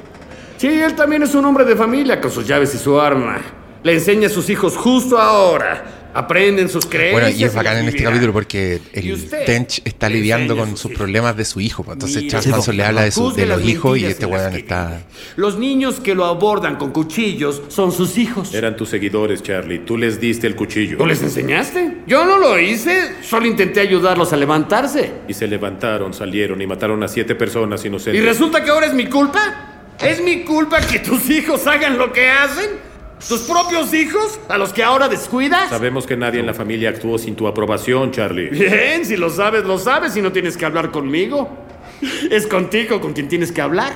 Sí, él también es un hombre de familia con sus llaves y su arma. Le enseña a sus hijos justo ahora. Aprenden sus creencias. Bueno, y es bacán en este capítulo porque Y el Tench está lidiando con sus problemas de su hijo. pues, Entonces Charles Manson le habla de, su- de los hijos y este weón está... Los niños que lo abordan con cuchillos son sus hijos. Eran tus seguidores, Charlie. Tú les diste el cuchillo. ¿Tú les enseñaste? Yo no lo hice. Solo intenté ayudarlos a levantarse. Y se levantaron, salieron y mataron a siete personas ¿Y inocentes. resulta que ahora es mi culpa? ¿Es mi culpa que tus hijos hagan lo que hacen? ¿Tus propios hijos? ¿A los que ahora descuidas? Sabemos que nadie en la familia actuó sin tu aprobación, Charlie. Bien, si lo sabes, lo sabes y no tienes que hablar conmigo. Es contigo con quien tienes que hablar.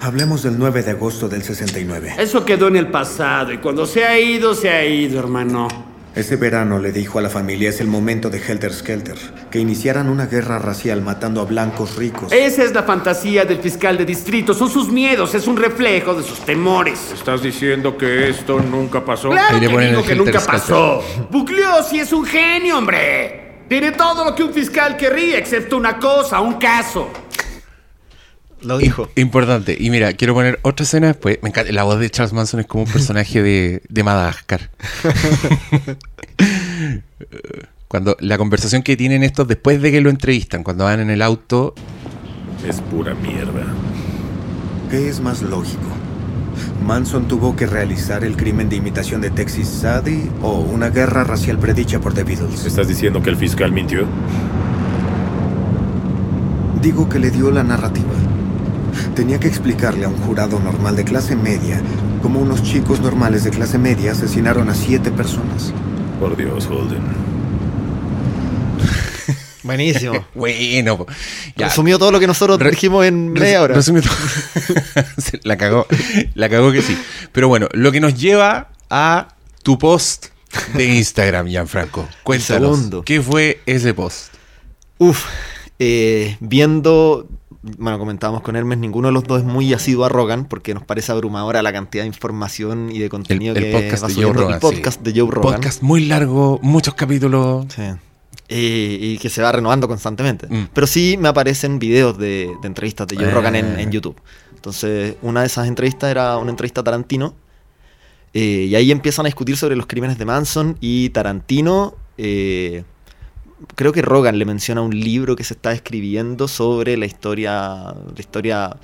Hablemos del 9 de agosto del 69. Eso quedó en el pasado y cuando se ha ido, se ha ido, hermano. Ese verano le dijo a la familia es el momento de Helter Skelter, que iniciaran una guerra racial matando a blancos ricos. Esa es la fantasía del fiscal de distrito. Son sus miedos, es un reflejo de sus temores. ¿Estás diciendo que esto nunca pasó? Claro Ahí le que ponen digo el que Helter nunca Skelter. pasó. Bugliosi es un genio, hombre. Tiene todo lo que un fiscal querría, excepto una cosa, un caso. Lo dijo. Importante. Y mira, quiero poner otra escena después. Me encanta. La voz de Charles Manson es como un personaje de, de Madagascar. Cuando la conversación que tienen estos después de que lo entrevistan, cuando van en el auto, Es pura mierda. ¿Qué es más lógico? ¿Manson tuvo que realizar el crimen de imitación de Texas Sadie o una guerra racial predicha por The Beatles? ¿Estás diciendo que el fiscal mintió? Digo que le dio la narrativa. Tenía que explicarle a un jurado normal de clase media cómo unos chicos normales de clase media asesinaron a siete personas. Por Dios, Holden. Buenísimo. bueno, ya. Resumió todo lo que nosotros Re- dijimos en media hora. resumió todo. La cagó. La cagó que sí. Pero bueno, lo que nos lleva a tu post de Instagram, Gianfranco. Cuéntanos. segundo. ¿Qué fue ese post? Uf, eh, viendo, bueno, comentábamos con Hermes, ninguno de los dos es muy asiduo a Rogan porque nos parece abrumadora la cantidad de información y de contenido el que podcast va de Joe Rogan. el podcast sí. de Joe Rogan. Podcast muy largo, muchos capítulos. Sí. Y, y que se va renovando constantemente. Mm. Pero sí me aparecen videos de, de entrevistas de Joe. Rogan en, en YouTube. Entonces, una de esas entrevistas era una entrevista a Tarantino. eh, y ahí empiezan a discutir sobre los crímenes de Manson. Y Tarantino, eh, creo que Rogan le menciona un libro que se está escribiendo sobre la historia, la historia,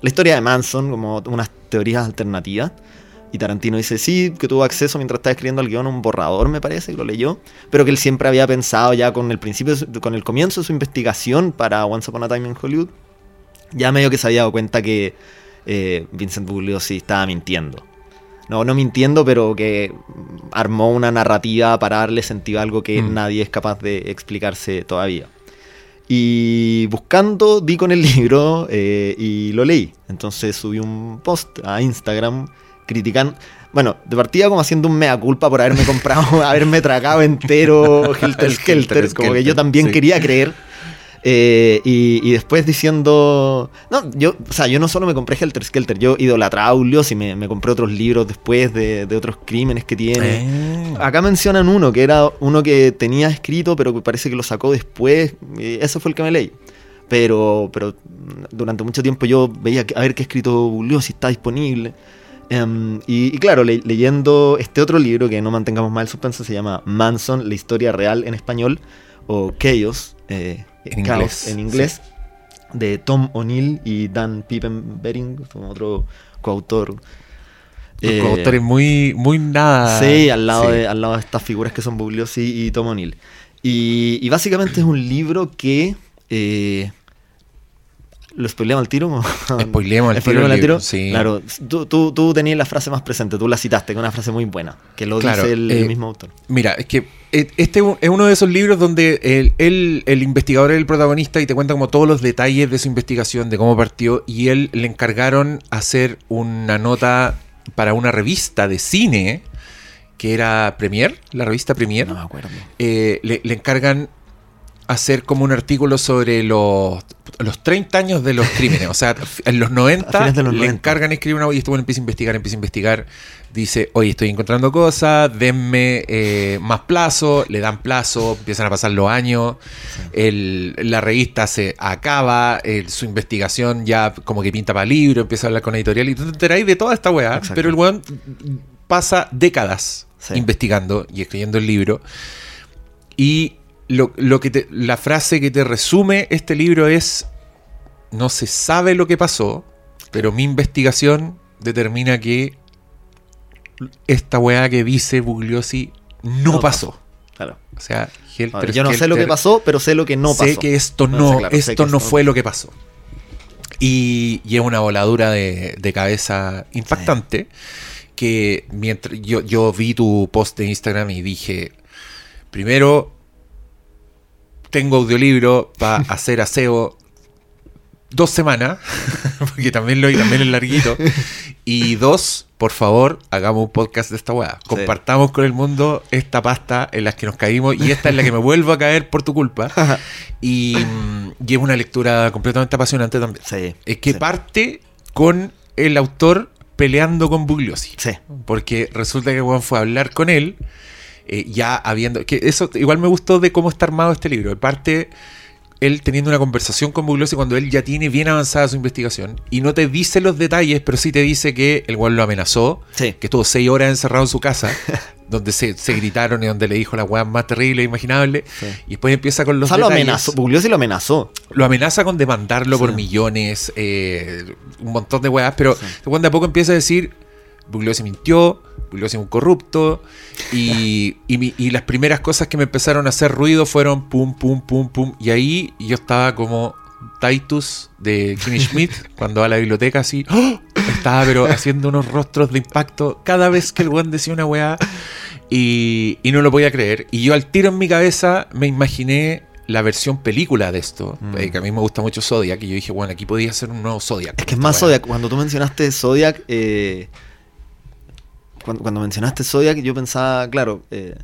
la historia de Manson, como unas teorías alternativas. Y Tarantino dice, sí, que tuvo acceso mientras estaba escribiendo el guion a un borrador, me parece, que lo leyó. Pero que él siempre había pensado ya con el principio, con el comienzo de su investigación para Once Upon a Time in Hollywood, ya medio que se había dado cuenta que eh, Vincent Bugliosi estaba mintiendo. No, no mintiendo, pero que armó una narrativa para darle sentido a algo que Mm. nadie es capaz de explicarse todavía. Y buscando, di con el libro eh, y lo leí. Entonces subí un post a Instagram criticando. Bueno, de partida como haciendo un mea culpa por haberme comprado, haberme tragado entero Helter Skelter. Como que yo también sí. quería creer. Eh, y, y después diciendo. No, yo, o sea, yo no solo me compré Helter Skelter, yo idolatraba a Ulios y me, me compré otros libros después de, de otros crímenes que tiene. Eh. Acá mencionan uno, que era uno que tenía escrito, pero que parece que lo sacó después. ese fue el que me leí. Pero, pero durante mucho tiempo yo veía que- a ver qué ha escrito Bulio, si está disponible. Em, y, y claro, le- leyendo este otro libro, que no mantengamos mal el suspenso, se llama Manson, la historia real en español, o Chaos, eh, En inglés, en inglés, de Tom O'Neill y Dan Pippenbering, otro coautor. Eh, coautores muy, muy nada. Sí, al lado, sí. De, al lado de estas figuras que son Bugliosi y Tom O'Neill. Y, y básicamente es un libro que eh, ¿Lo spoileamos al tiro? Spoileemos al tiro ¿Spoileamos el al libro, sí. Claro, tú, tú, tú tenías la frase más presente, tú la citaste, que es una frase muy buena, que lo Claro, dice el, eh, el mismo autor. Mira, es que eh, este es uno de esos libros donde el, él- el investigador es el protagonista y te cuenta como todos los detalles de su investigación, de cómo partió, y él le encargaron hacer una nota para una revista de cine que era Premier, la revista Premier. No me acuerdo. eh, le, le encargan hacer como un artículo sobre los, los 30 años de los crímenes. O sea, en los 90 A fines de los le 90. encargan escribir una y este bueno empieza a investigar, empieza a investigar. Dice, oye, estoy encontrando cosas, denme eh, más plazo, le dan plazo, empiezan a pasar los años, el- la revista se acaba, el- su investigación ya como que pinta para libro, empieza a hablar con editorial y tú te enteráis de toda esta weá, Exacto. pero el weón pasa décadas Sí. investigando y escribiendo el libro. Y lo, lo que te- la frase que te resume este libro es: No se sabe lo que pasó, pero mi investigación determina que esta weá que dice Bugliosi no, No pasó. Claro. O sea, Helter yo no sé lo que pasó, pero sé lo que no sé pasó. que esto No, no, sí, claro, sé esto no esto- fue lo que pasó. Y, y es una voladura de, de cabeza impactante. Que mientras yo, yo vi tu post de Instagram y dije: primero, tengo audiolibro para hacer aseo dos semanas, porque también lo también es larguito. Y dos, por favor, hagamos un podcast de esta weá. Compartamos con el mundo esta pasta en la que nos caímos y esta es la que me vuelvo a caer por tu culpa. Y, mm, y es una lectura completamente apasionante también. Sí. Es que sí. parte con el autor peleando con Bugliosi. Sí. Porque resulta que Juan fue a hablar con él, eh, ya habiendo. que Eso igual me gustó de cómo está armado este libro. Parte él teniendo una conversación con Bugliosi cuando él ya tiene bien avanzada su investigación y no te dice los detalles, pero sí te dice que el Juan lo amenazó, Sí. que estuvo seis horas encerrado en su casa, donde se, se gritaron y donde le dijo la weá más terrible e imaginable. Sí. Y después empieza con O los sea, lo amenazó. Bugliosi lo amenazó. Lo amenaza con demandarlo por millones, eh, un montón de weas, pero cuando a poco empieza a decir, Bugliosi mintió, Bugliosi es un corrupto, y, y, las primeras cosas que me empezaron a hacer ruido fueron pum, pum, pum, pum, y ahí yo estaba como Titus de Kimmy Schmidt, cuando va a la biblioteca así, ¡oh! estaba pero haciendo unos rostros de impacto cada vez que el weón decía una weá, y, y no lo podía creer. Y yo al tiro en mi cabeza me imaginé la versión película de esto, Mm. eh, que a mí me gusta mucho Zodiac, y yo dije, bueno, aquí podía ser un nuevo Zodiac. Es que es más weá. Zodiac. Cuando tú mencionaste Zodiac, eh, cuando, cuando mencionaste Zodiac, yo pensaba, claro, eh,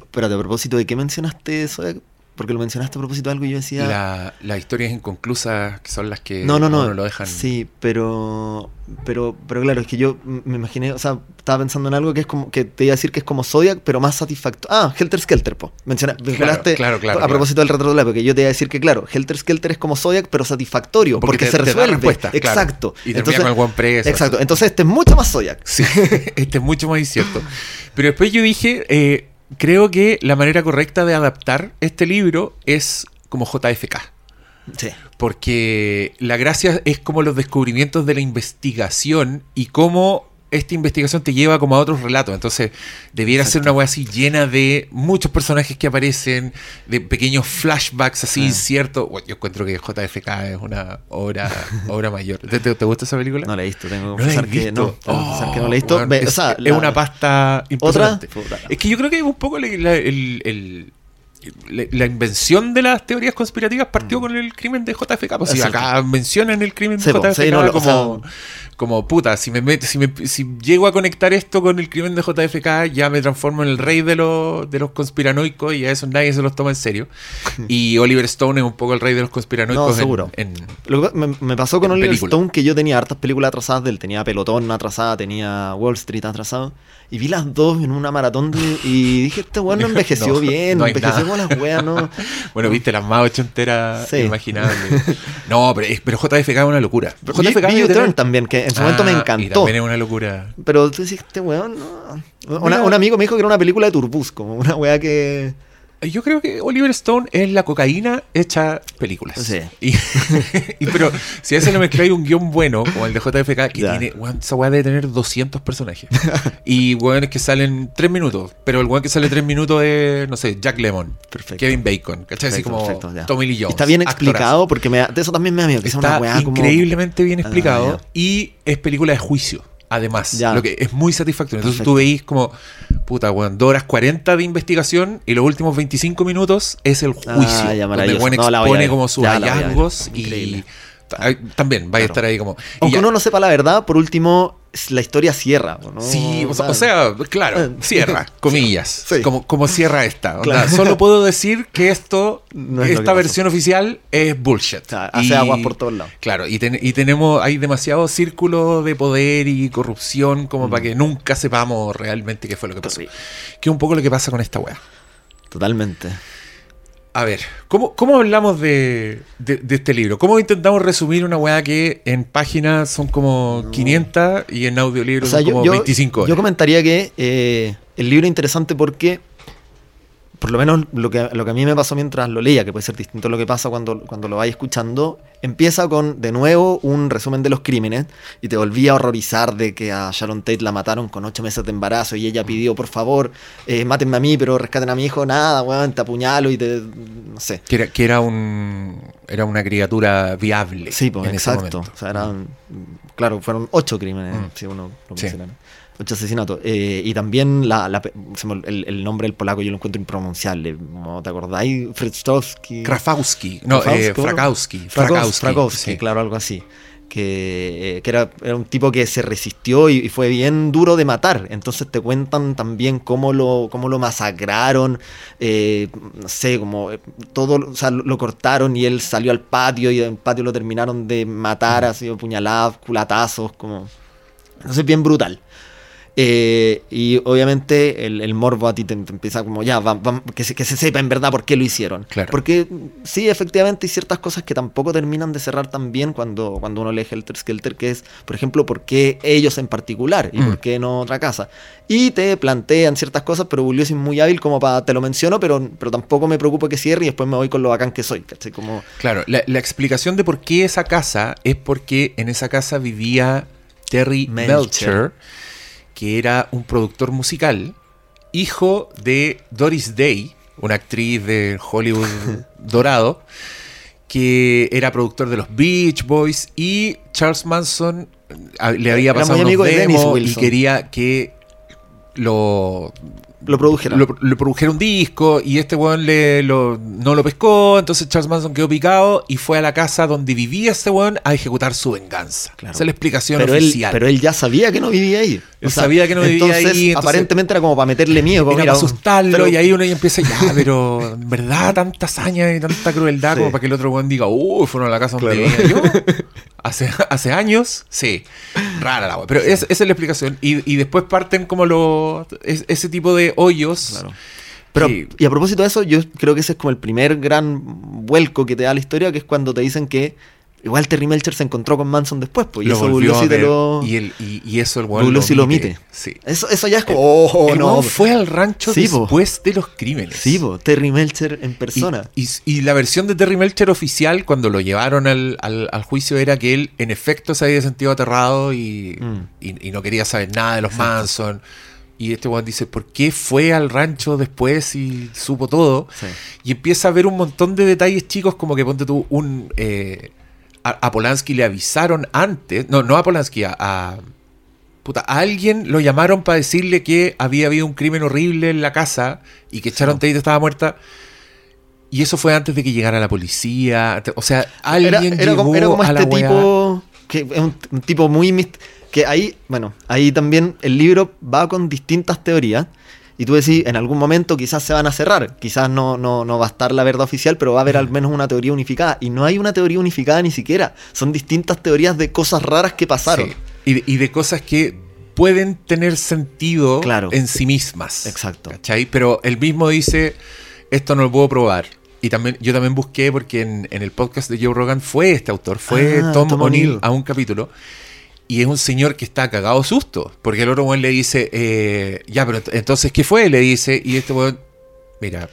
espérate, a propósito de qué mencionaste Zodiac, porque lo mencionaste a propósito de algo y yo decía. La- las historias inconclusas que son las que no, no, no. uno lo dejan. Sí, pero, pero, pero claro, es que yo me imaginé, o sea, estaba pensando en algo que es como, que te iba a decir que es como Zodiac, pero más satisfactorio. Ah, Helter Skelter, po. Menciona, vinculaste claro, claro, a propósito del retro porque yo te iba a decir que, claro, Helter Skelter es como Zodiac, pero satisfactorio, porque, te- se resuelve. respuestas, claro. Exacto. Y termina con el buen preso. Exacto. Entonces este es mucho más Zodiac. Sí, este es mucho más incierto. Pero después yo dije, eh, creo que la manera correcta de adaptar este libro es como JFK. Sí. Porque la gracia es como los descubrimientos de la investigación y cómo esta investigación te lleva como a otros relatos. Entonces, debiera ser una wea así llena de muchos personajes que aparecen, de pequeños flashbacks así Sí. inciertos. Bueno, yo encuentro que JFK es una obra, obra mayor. ¿Te, te- te gusta esa película? No la he visto, tengo que ¿No la confesar que no. La he visto. es, es una pasta impresionante. Puta. Es que yo creo que un poco la, la- el- el- la- invención de las teorías conspirativas partió con el crimen de JFK. Pues si acá mencionan el crimen de JFK sí, no, lo- o como, como puta, si me met- si, me- si llego a conectar esto con el crimen de JFK, ya me transformo en el rey de los, de los conspiranoicos y a eso nadie se los toma en serio. Y Oliver Stone es un poco el rey de los conspiranoicos No, en- seguro. en, Lo que me, me pasó con En Oliver película. Stone que yo tenía hartas películas atrasadas de él. Tenía Pelotón atrasada, tenía Wall Street atrasado. Y vi las dos en una maratón de- y dije, este weón no envejeció No, bien, no envejeció nada. las weas, ¿no? Bueno, viste las más ochenteras Sí. imaginables. No, pero, pero JFK es una locura. Vi, JFK vi U-Turn tener- también, que en su momento me Ah, Y encantó. también es una locura. Pero tú decís, este weón, no. Una- un amigo me dijo que era una película de Turbus, como una wea que. Yo creo que Oliver Stone es la cocaína hecha películas. Sí. Y, y pero si a ese le mezcláis un guion bueno, como el de JFK, que tiene, weón, esa weá debe tener 200 personajes. y weones que salen 3 minutos, pero el weón que sale 3 minutos es, no sé, Jack Lemon, Perfecto. Kevin Bacon, ¿cachai? Así Perfecto, como perfecto, ya. Tommy Lee Jones. Está bien actorazo. explicado porque me de eso también me da miedo. Que sea Está una weá como. increíblemente bien Ah, explicado y es película de juicio. Además, Ya. lo que es muy satisfactorio. Entonces Perfecto. tú veís como, puta, weón, 2 horas 40 de investigación y los últimos 25 minutos es el juicio. Ah, ya, donde No, a expone como sus Ya, hallazgos y Increíble. también vaya a estar ahí como. Aunque uno no sepa la verdad, por último, la historia cierra. ¿no? Sí, o sea, o sea, claro, Eh, cierra, comillas. Sí. Como, como cierra esta. Solo puedo decir que esto, No es esta versión oficial es bullshit. O sea, hace aguas por todos lados. Claro, y, ten- y tenemos, hay demasiado círculo de poder y corrupción como Mm. para que nunca sepamos realmente qué fue lo que pasó. Terrible. Que es un poco lo que pasa con esta weá. Totalmente. A ver, ¿cómo, cómo hablamos de, de- de este libro? ¿Cómo intentamos resumir una weá que en páginas son como 500 y en audiolibro O sea, son como yo- 25 horas? yo comentaría que eh, el libro es interesante porque, por lo menos lo que, lo que a mí me pasó mientras lo leía, que puede ser distinto a lo que pasa cuando, cuando lo vais escuchando, empieza con, de nuevo, un resumen de los crímenes y te volví a horrorizar de que a Sharon Tate la mataron con ocho meses de embarazo y ella pidió, por favor, eh, mátenme a mí, pero rescaten a mi hijo, nada, weón, te apuñalo y te... no sé. Que era, que era un era una criatura viable. Sí, pues, en exacto. O sea, eran, claro, fueron ocho crímenes, Mm. si uno lo Sí. Ocho asesinatos. Eh, y también la, la el, el nombre del polaco yo lo encuentro impronunciable. ¿No te acordáis? Frycztowski. Krafowski. No, eh. Frakowski. Frakowski, Frakowski, Frakowski, sí. claro, algo así. Que, eh, que era, era un tipo que se resistió y, y fue bien duro de matar. Entonces te cuentan también cómo lo, cómo lo masacraron. eh, no sé, como todo, o sea, lo, lo cortaron y él salió al patio y en el patio lo terminaron de matar, así, puñaladas, culatazos, como. Entonces, bien brutal. Eh, y obviamente el, el morbo a ti te, te empieza como ya, va- va- que, se, que se sepa en verdad por qué lo hicieron. Claro. Porque sí, efectivamente hay ciertas cosas que tampoco terminan de cerrar tan bien cuando, cuando uno lee Helter Skelter, que es, por ejemplo, por qué ellos en particular y Mm. por qué no otra casa. Y te plantean ciertas cosas, pero Bugliosi es muy hábil como para, te lo menciono, pero, pero tampoco me preocupa que cierre y después me voy con lo bacán que soy. Como, Claro, la, la explicación de por qué esa casa es porque en esa casa vivía Terry Melcher. Melcher, que era un productor musical, hijo de Doris Day, una actriz de Hollywood dorado, que era productor de los Beach Boys y Charles Manson a- le había pasado unos de demos y quería que lo lo produjeron. lo, lo produjeron un disco y este weón le, lo- no lo pescó, entonces Charles Manson quedó picado y fue a la casa donde vivía este weón a ejecutar su venganza. Claro. Esa es la explicación pero, él, oficial. pero él ya sabía que no vivía ahí. Él sabía que no vivía entonces, ahí, entonces- aparentemente era como para meterle miedo. Como, Era mira, para asustarlo pero- y ahí uno ya empieza, ya, pero en verdad tanta hazaña y tanta crueldad Sí. como para que el otro weón diga, uy, fueron a la casa donde Claro. vivía yo. Hace, hace años, sí. Rara la weá. Pero es- esa es la explicación. Y, y después parten como los es- ese tipo de hoyos. Claro. Pero, que- y a propósito de eso, yo creo que ese es como el primer gran vuelco que te da la historia, que es cuando te dicen que igual Terry Melcher se encontró con Manson después, pues, y lo eso Bugliosi te lo... y, el, y, y eso el weón Bugliosi lo omite. Sí. Eso, eso ya es como, oh, el no. weón fue al rancho Sí, po. después de los crímenes. Sí, po, Terry Melcher en persona. y- y la versión de Terry Melcher oficial, cuando lo llevaron al, al- al juicio, era que él en efecto se había sentido aterrado y, Mm. y- no quería saber nada de los Manson. Y este weón dice, ¿por qué fue al rancho después y supo todo? Sí. Y empieza a ver un montón de detalles chicos, como que ponte tú un... eh, a, a Polanski le avisaron antes, no, no a Polanski, a... a- puta, a alguien lo llamaron para decirle que había habido un crimen horrible en la casa y que Sharon Tate estaba muerta. Y eso fue antes de que llegara la policía. O sea, alguien era, era llegó como, era como a este tipo que es un, un tipo muy que ahí bueno ahí también el libro va con distintas teorías y tú decís en algún momento quizás se van a cerrar quizás no, no, no va a estar la verdad oficial pero va a haber al menos una teoría unificada y no hay una teoría unificada ni siquiera son distintas teorías de cosas raras que pasaron Sí. Y, de, y de cosas que pueden tener sentido Claro. en sí mismas. Exacto. ¿Cachai? Pero él mismo dice, esto no lo puedo probar. Y también, yo también busqué, porque en, en el podcast de Joe Rogan fue este autor, fue Ah, Tom, Tom O'Neill O'Neill. a un capítulo. Y es un señor que está cagado susto. Porque el otro weón le dice, eh, ya, pero ent- entonces, ¿qué fue? Le dice, y este weón, mira,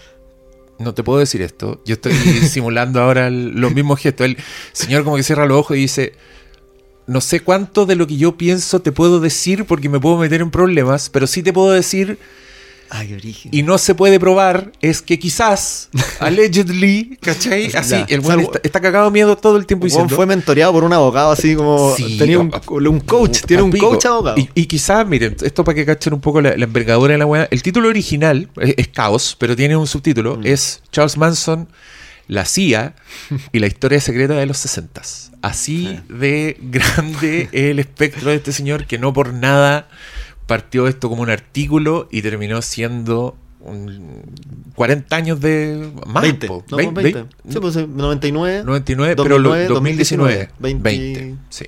no te puedo decir esto. Yo estoy simulando ahora el- los mismos gestos. El señor como que cierra los ojos y dice, no sé cuánto de lo que yo pienso te puedo decir porque me puedo meter en problemas, pero sí te puedo decir Ay, origen. y no se puede probar es que quizás, allegedly, ¿cachai? Así, Ya. el el está, está cagado miedo todo el tiempo diciendo... fue mentoreado por un abogado así como Sí, tenía un, coach, tiene un coach abogado. Y, y quizás, miren, esto para que cachen un poco la, la envergadura de la weá. El título original es, es Caos, pero tiene un subtítulo. Mm. Es Charles Manson, la CIA y la historia secreta de los 60 Así de grande el espectro de este señor que no por nada partió esto como un artículo y terminó siendo un 40 años de más. 20. po. No, Vein- 20. vein- Sí, pues eh, 99. 99, pero lo- 2009, 2019. 20. 20. Sí.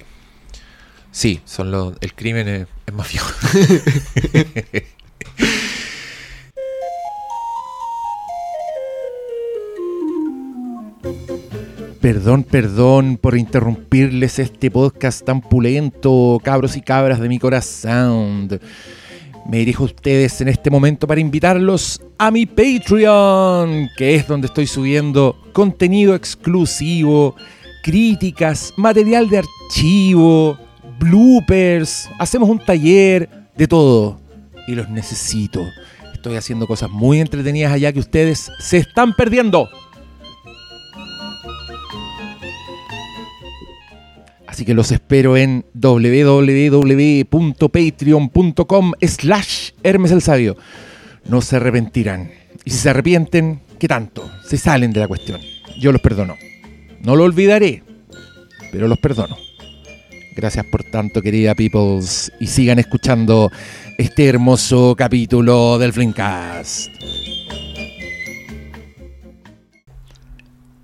Sí, son los, el crimen es, es más Perdón, perdón por interrumpirles este podcast tan pulento, cabros y cabras de mi corazón. Me dirijo a ustedes en este momento para invitarlos a mi Patreon, que es donde estoy subiendo contenido exclusivo, críticas, material de archivo, bloopers, hacemos un taller, de todo. Y los necesito. Estoy haciendo cosas muy entretenidas allá que ustedes se están perdiendo. Así que los espero en www.patreon.com slash Hermes el Sabio. No se arrepentirán. Y si se arrepienten, ¿qué tanto? Se salen de la cuestión. Yo los perdono. No lo olvidaré, pero los perdono. Gracias por tanto, querida Peoples. Y sigan escuchando este hermoso capítulo del Flimcast.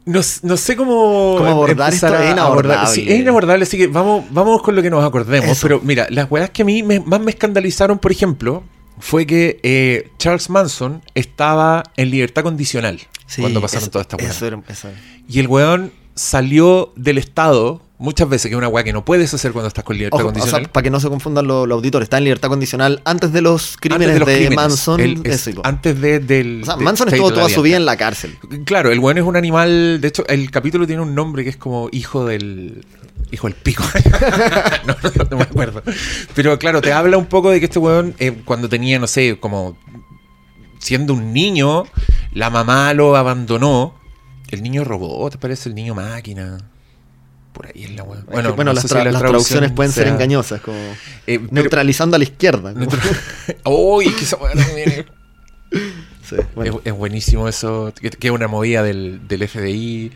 No, no sé cómo, ¿Cómo abordar esto? Es inabordable. Sí, es inabordable, así que vamos, vamos con lo que nos acordemos. Eso. Pero mira, las weas que a mí me- más me escandalizaron, por ejemplo, fue que eh, Charles Manson estaba en libertad condicional Sí, cuando pasaron eso- todas estas weas. Eso era, eso era. Y el weón salió del Estado muchas veces, que es una wea que no puedes hacer cuando estás con libertad Ojo, o condicional. sea, para que no se confundan los, los auditores, está en libertad condicional antes de los crímenes antes de, los crímenes. Manson. Es- eso, antes de, del. o sea, de Manson estuvo toda su vida en la cárcel. Claro, el weón es un animal. De hecho, el capítulo tiene un nombre que es como hijo del. Hijo del pico. no, no, no me acuerdo. Pero claro, te habla un poco de que este weón, eh, cuando tenía, no sé, como. Siendo un niño, la mamá lo abandonó. El niño robot, te parece el niño máquina. Por ahí es la weón. Bueno, bueno no las, si traducciones pueden ser engañosas, como Eh, pero- neutralizando a la izquierda. como- Uy, que esa weá es- Sí, bueno. Es, es buenísimo eso, que, es una movida del, del FBI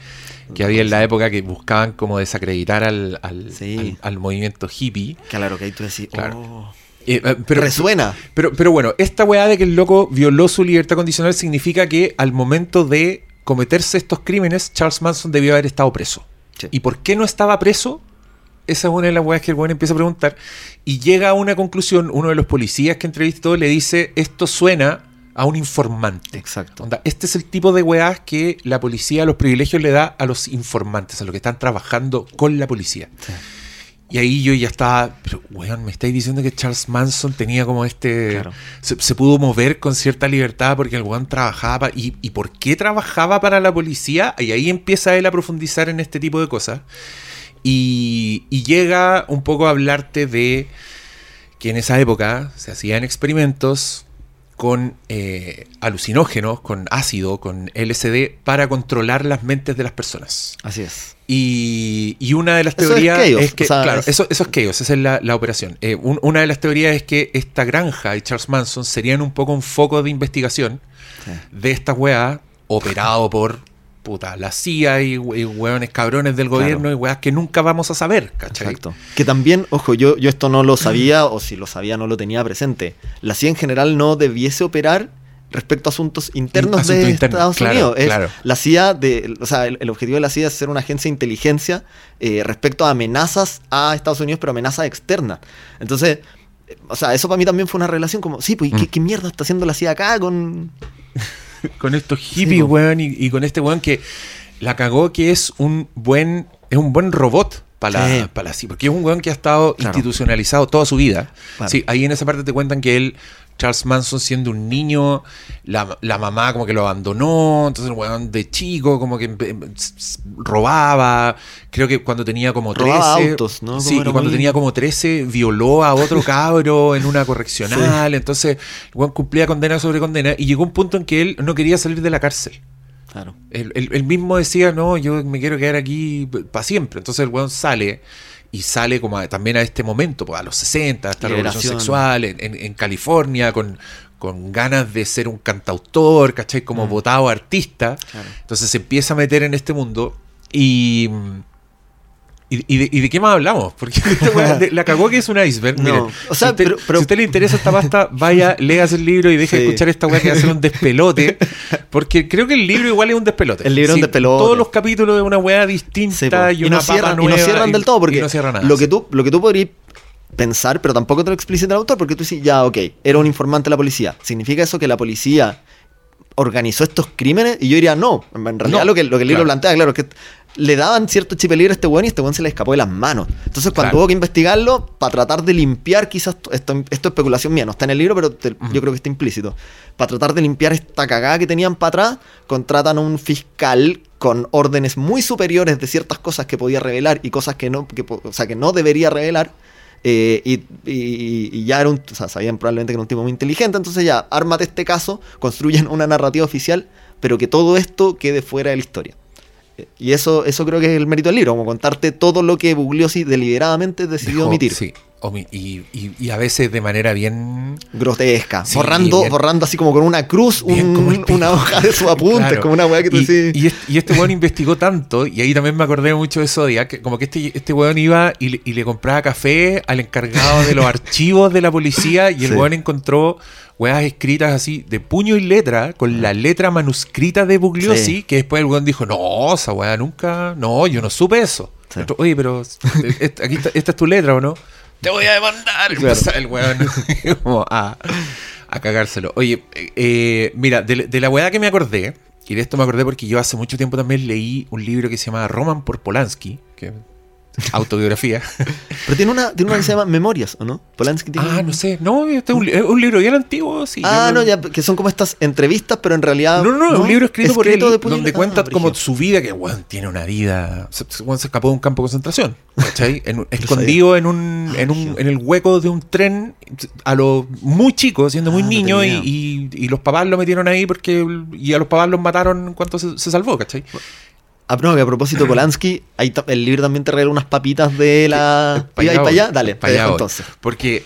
que había en la época que buscaban como desacreditar al, al, Sí. al- al movimiento hippie. Claro, que ahí tú decís, Claro. oh, Eh, eh, pero, resuena. pero, pero bueno, esta weá de que el loco violó su libertad condicional significa que al momento de cometerse estos crímenes, Charles Manson debió haber estado preso. Sí. ¿Y por qué no estaba preso? Esa es una de las weas que el weón empieza a preguntar. Y llega a una conclusión, uno de los policías que entrevistó le dice, esto suena a un informante. Exacto. Onda, este es el tipo de weas que la policía, los privilegios le da a los informantes, a los que están trabajando con la policía. Y ahí yo ya estaba, pero weón, me estáis diciendo que Charles Manson tenía como este... Claro. Se, se pudo mover con cierta libertad porque el weón trabajaba... y, ¿Y por qué trabajaba para la policía? Y ahí empieza él a profundizar en este tipo de cosas. Y, y llega un poco a hablarte de que en esa época se hacían experimentos con eh, alucinógenos, con ácido, con LSD, para controlar las mentes de las personas. Así es. Y, y una de las Eso es teorías es, chaos, que, o sea, claro, es- eso, eso es chaos, esa es la, la operación. Eh, un- una de las teorías es que esta granja y Charles Manson serían un poco un foco de investigación Sí. de esta weá operado por puta, la CIA y, y weones cabrones del gobierno y weas que nunca vamos a saber, ¿cachai? Exacto. Que también, ojo, yo, yo esto no lo sabía, o si lo sabía no lo tenía presente. La CIA en general no debiese operar respecto a asuntos internos de Estados claro, Unidos. Es claro. La CIA, de, o sea, el, el objetivo de la CIA es ser una agencia de inteligencia eh, respecto a amenazas a Estados Unidos, pero amenazas externas. Entonces, eh, o sea, eso para mí también fue una relación como, sí, pues, ¿y ¿qué, Mm. qué mierda está haciendo la CIA acá con...? Con estos hippies, po. weón, y, y con este weón que la cagó que es un buen, es un buen robot. para Sí. para sí, porque es un weón que ha estado Claro. institucionalizado toda su vida. Claro. Sí, ahí en esa parte te cuentan que él, Charles Manson siendo un niño, la, la mamá como que lo abandonó, entonces el weón de chico como que s- robaba, creo que cuando tenía como 13... Robaba autos, ¿no? Sí, y cuando muy- tenía como 13 violó a otro cabro en una correccional, entonces el weón cumplía condena sobre condena y llegó un punto en que él no quería salir de la cárcel. Claro. Él, él- él mismo decía, no, yo me quiero quedar aquí para siempre. Entonces el weón sale y sale como a- también a este momento, pues, a los 60, esta revolución Liberación. sexual en, en- en California, con, con ganas de ser un cantautor, ¿cachai? Como votado artista. Mm. Claro. Entonces se empieza a meter en este mundo y... ¿Y, y de, y de qué más hablamos? Porque de- la cagó que es un iceberg. No, Miren, o sea, si, usted, pero- pero- si a usted le interesa esta pasta, vaya, léase el libro y deje de Sí. escuchar esta weá que va a ser un despelote. Porque creo que el libro igual es un despelote. El libro es un despelote. Todos los capítulos de una weá distinta y una no papa cierran, y nueva. no cierran del todo porque y no nada, lo, que tú, lo que tú podrías pensar, pero tampoco te lo explicita el autor, porque tú dices, ya, ok, era un informante de la policía. ¿Significa eso que la policía organizó estos crímenes? Y yo diría, no. En realidad No, lo, que, lo que el libro claro. plantea, claro, es que le daban cierto chip libre a este weón y este weón se le escapó de las manos. Entonces cuando Claro. hubo que investigarlo, para tratar de limpiar quizás, esto, esto es especulación mía, no está en el libro, pero te- yo creo que está implícito. Para tratar de limpiar esta cagada que tenían para atrás, contratan a un fiscal con órdenes muy superiores de ciertas cosas que podía revelar y cosas que no, que, o sea, que no debería revelar. eh, y, y- y ya era un, o sea, sabían probablemente que era un tipo muy inteligente, entonces ya, ármate este caso, construyen una narrativa oficial, pero que todo esto quede fuera de la historia. Y eso, eso creo que es el mérito del libro, como contarte todo lo que Bugliosi deliberadamente decidió Dejó- omitir. Sí, y, y- y a veces de manera bien. Grotesca. Sí, borrando, bien- borrando así como con una cruz un- una hoja de su apunte, Claro. como una weá que tú y, decís. y este, y este weón investigó tanto, y ahí también me acordé mucho de Zodiac, que como que este, este weón iba y le, compraba café al encargado de los archivos de la policía, y el Sí. weón encontró weas escritas así de puño y letra, con la letra manuscrita de Bugliosi, Sí. que después el weón dijo, no, esa wea nunca, no, yo no supe eso. Otro, Oye, pero esta, aquí está- esta es tu letra, ¿o no? Te voy a demandar. Claro. El weón como a, a cagárselo. Oye, eh, mira, de, de la weá que me acordé, y de esto me acordé porque yo hace mucho tiempo también leí un libro que se llama Roman por Polanski, que autobiografía. Pero tiene una, tiene una que se llama Memorias, ¿o no? Polanski tiene ah, no sé. No, este es un, es un libro bien antiguo, sí. ah, no, ya, que son como estas entrevistas, pero en realidad. No, no, no, un libro escrito, por él, de donde cuenta Ah, como su vida, que weón tiene una vida. Se, se- escapó de un campo de concentración, ¿cachai? En escondido en un, en un en el hueco de un tren a lo muy chico, siendo muy Ah, no niño, y, y- y los papás lo metieron ahí porque. Y a los papás los mataron en cuanto se, se salvó, ¿cachai? Ah, no, que a propósito Polanski, ahí el libro también te regala unas papitas de la. Pa' ¿Iba ahí allá para allá? Dale, pa' te allá entonces. Porque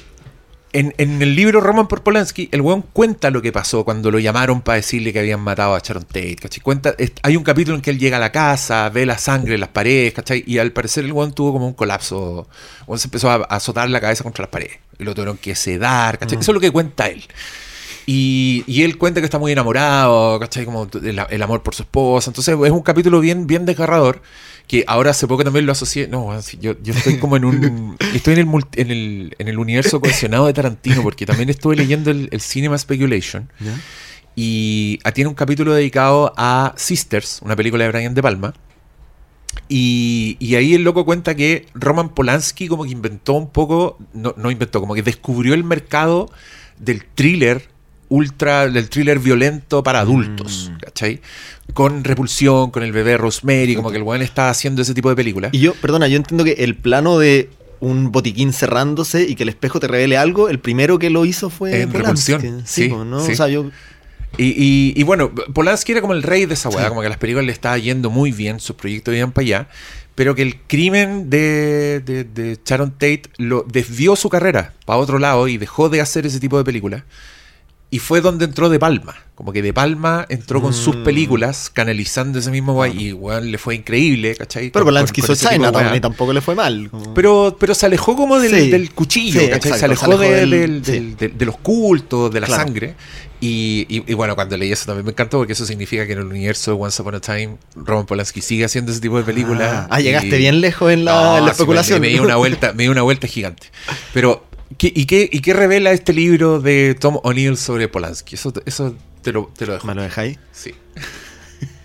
en, en el libro Roman por Polanski, el weón cuenta lo que pasó cuando lo llamaron para decirle que habían matado a Sharon Tate, ¿cachai? Cuenta, es- hay un capítulo en que él llega a la casa, ve la sangre en las paredes, ¿cachai? Y al parecer el weón tuvo como un colapso. El weón se empezó a, a azotar la cabeza contra las paredes. Y lo tuvieron que sedar, ¿cachai? Eso es lo que cuenta él. Y, y él cuenta que está muy enamorado, ¿cachai? Como el, el amor por su esposa. Entonces es un capítulo bien, bien desgarrador. Que ahora hace poco también lo asocié. No, yo, yo estoy como en un. Estoy en el, multi- en el, en el universo cohesionado de Tarantino, porque también estuve leyendo el, el Cinema Speculation. Y ah, tiene un capítulo dedicado a Sisters, una película de Brian De Palma. Y, y ahí el loco cuenta que Roman Polanski como que inventó un poco, no, no inventó, como que descubrió el mercado del thriller ultra, del thriller violento para adultos, ¿cachai? Con Repulsión, con el bebé Rosemary, como que el weón está haciendo ese tipo de películas. Y yo, perdona, yo entiendo que el plano de un botiquín cerrándose y que el espejo te revele algo, el primero que lo hizo fue En Polanski. Repulsión, Sí, ¿no? sí. O sea, yo. Y, y- y bueno, Polanski era como el rey de esa weá, Sí. como que a las películas le estaba yendo muy bien, sus proyectos iban para allá, pero que el crimen de, de, de Sharon Tate lo desvió su carrera para otro lado y dejó de hacer ese tipo de películas. Y fue donde entró De Palma. Como que De Palma entró con sus Mm. películas, canalizando ese mismo weá, y le fue increíble, ¿cachai? Pero Polanski hizo Chinatown weá. y tampoco le fue mal. como- Pero, pero se alejó como del, Sí. del cuchillo, Sí, ¿cachai? exacto, se alejó, se alejó de, del- del- sí. del- de, de los cultos, de la Claro. sangre. Y, y- y bueno, cuando leí eso también me encantó porque eso significa que en el universo de Once Upon a Time, Roman Polanski sigue haciendo ese tipo de películas. Ah, ah, llegaste bien lejos en la, No, en la sí, especulación. Me, me dio una vuelta, me dio una vuelta gigante. Pero, ¿qué, y, qué, ¿y qué revela este libro de Tom O'Neill sobre Polanski? Eso, eso te, lo, te lo dejo. ¿Me lo dejáis? Sí.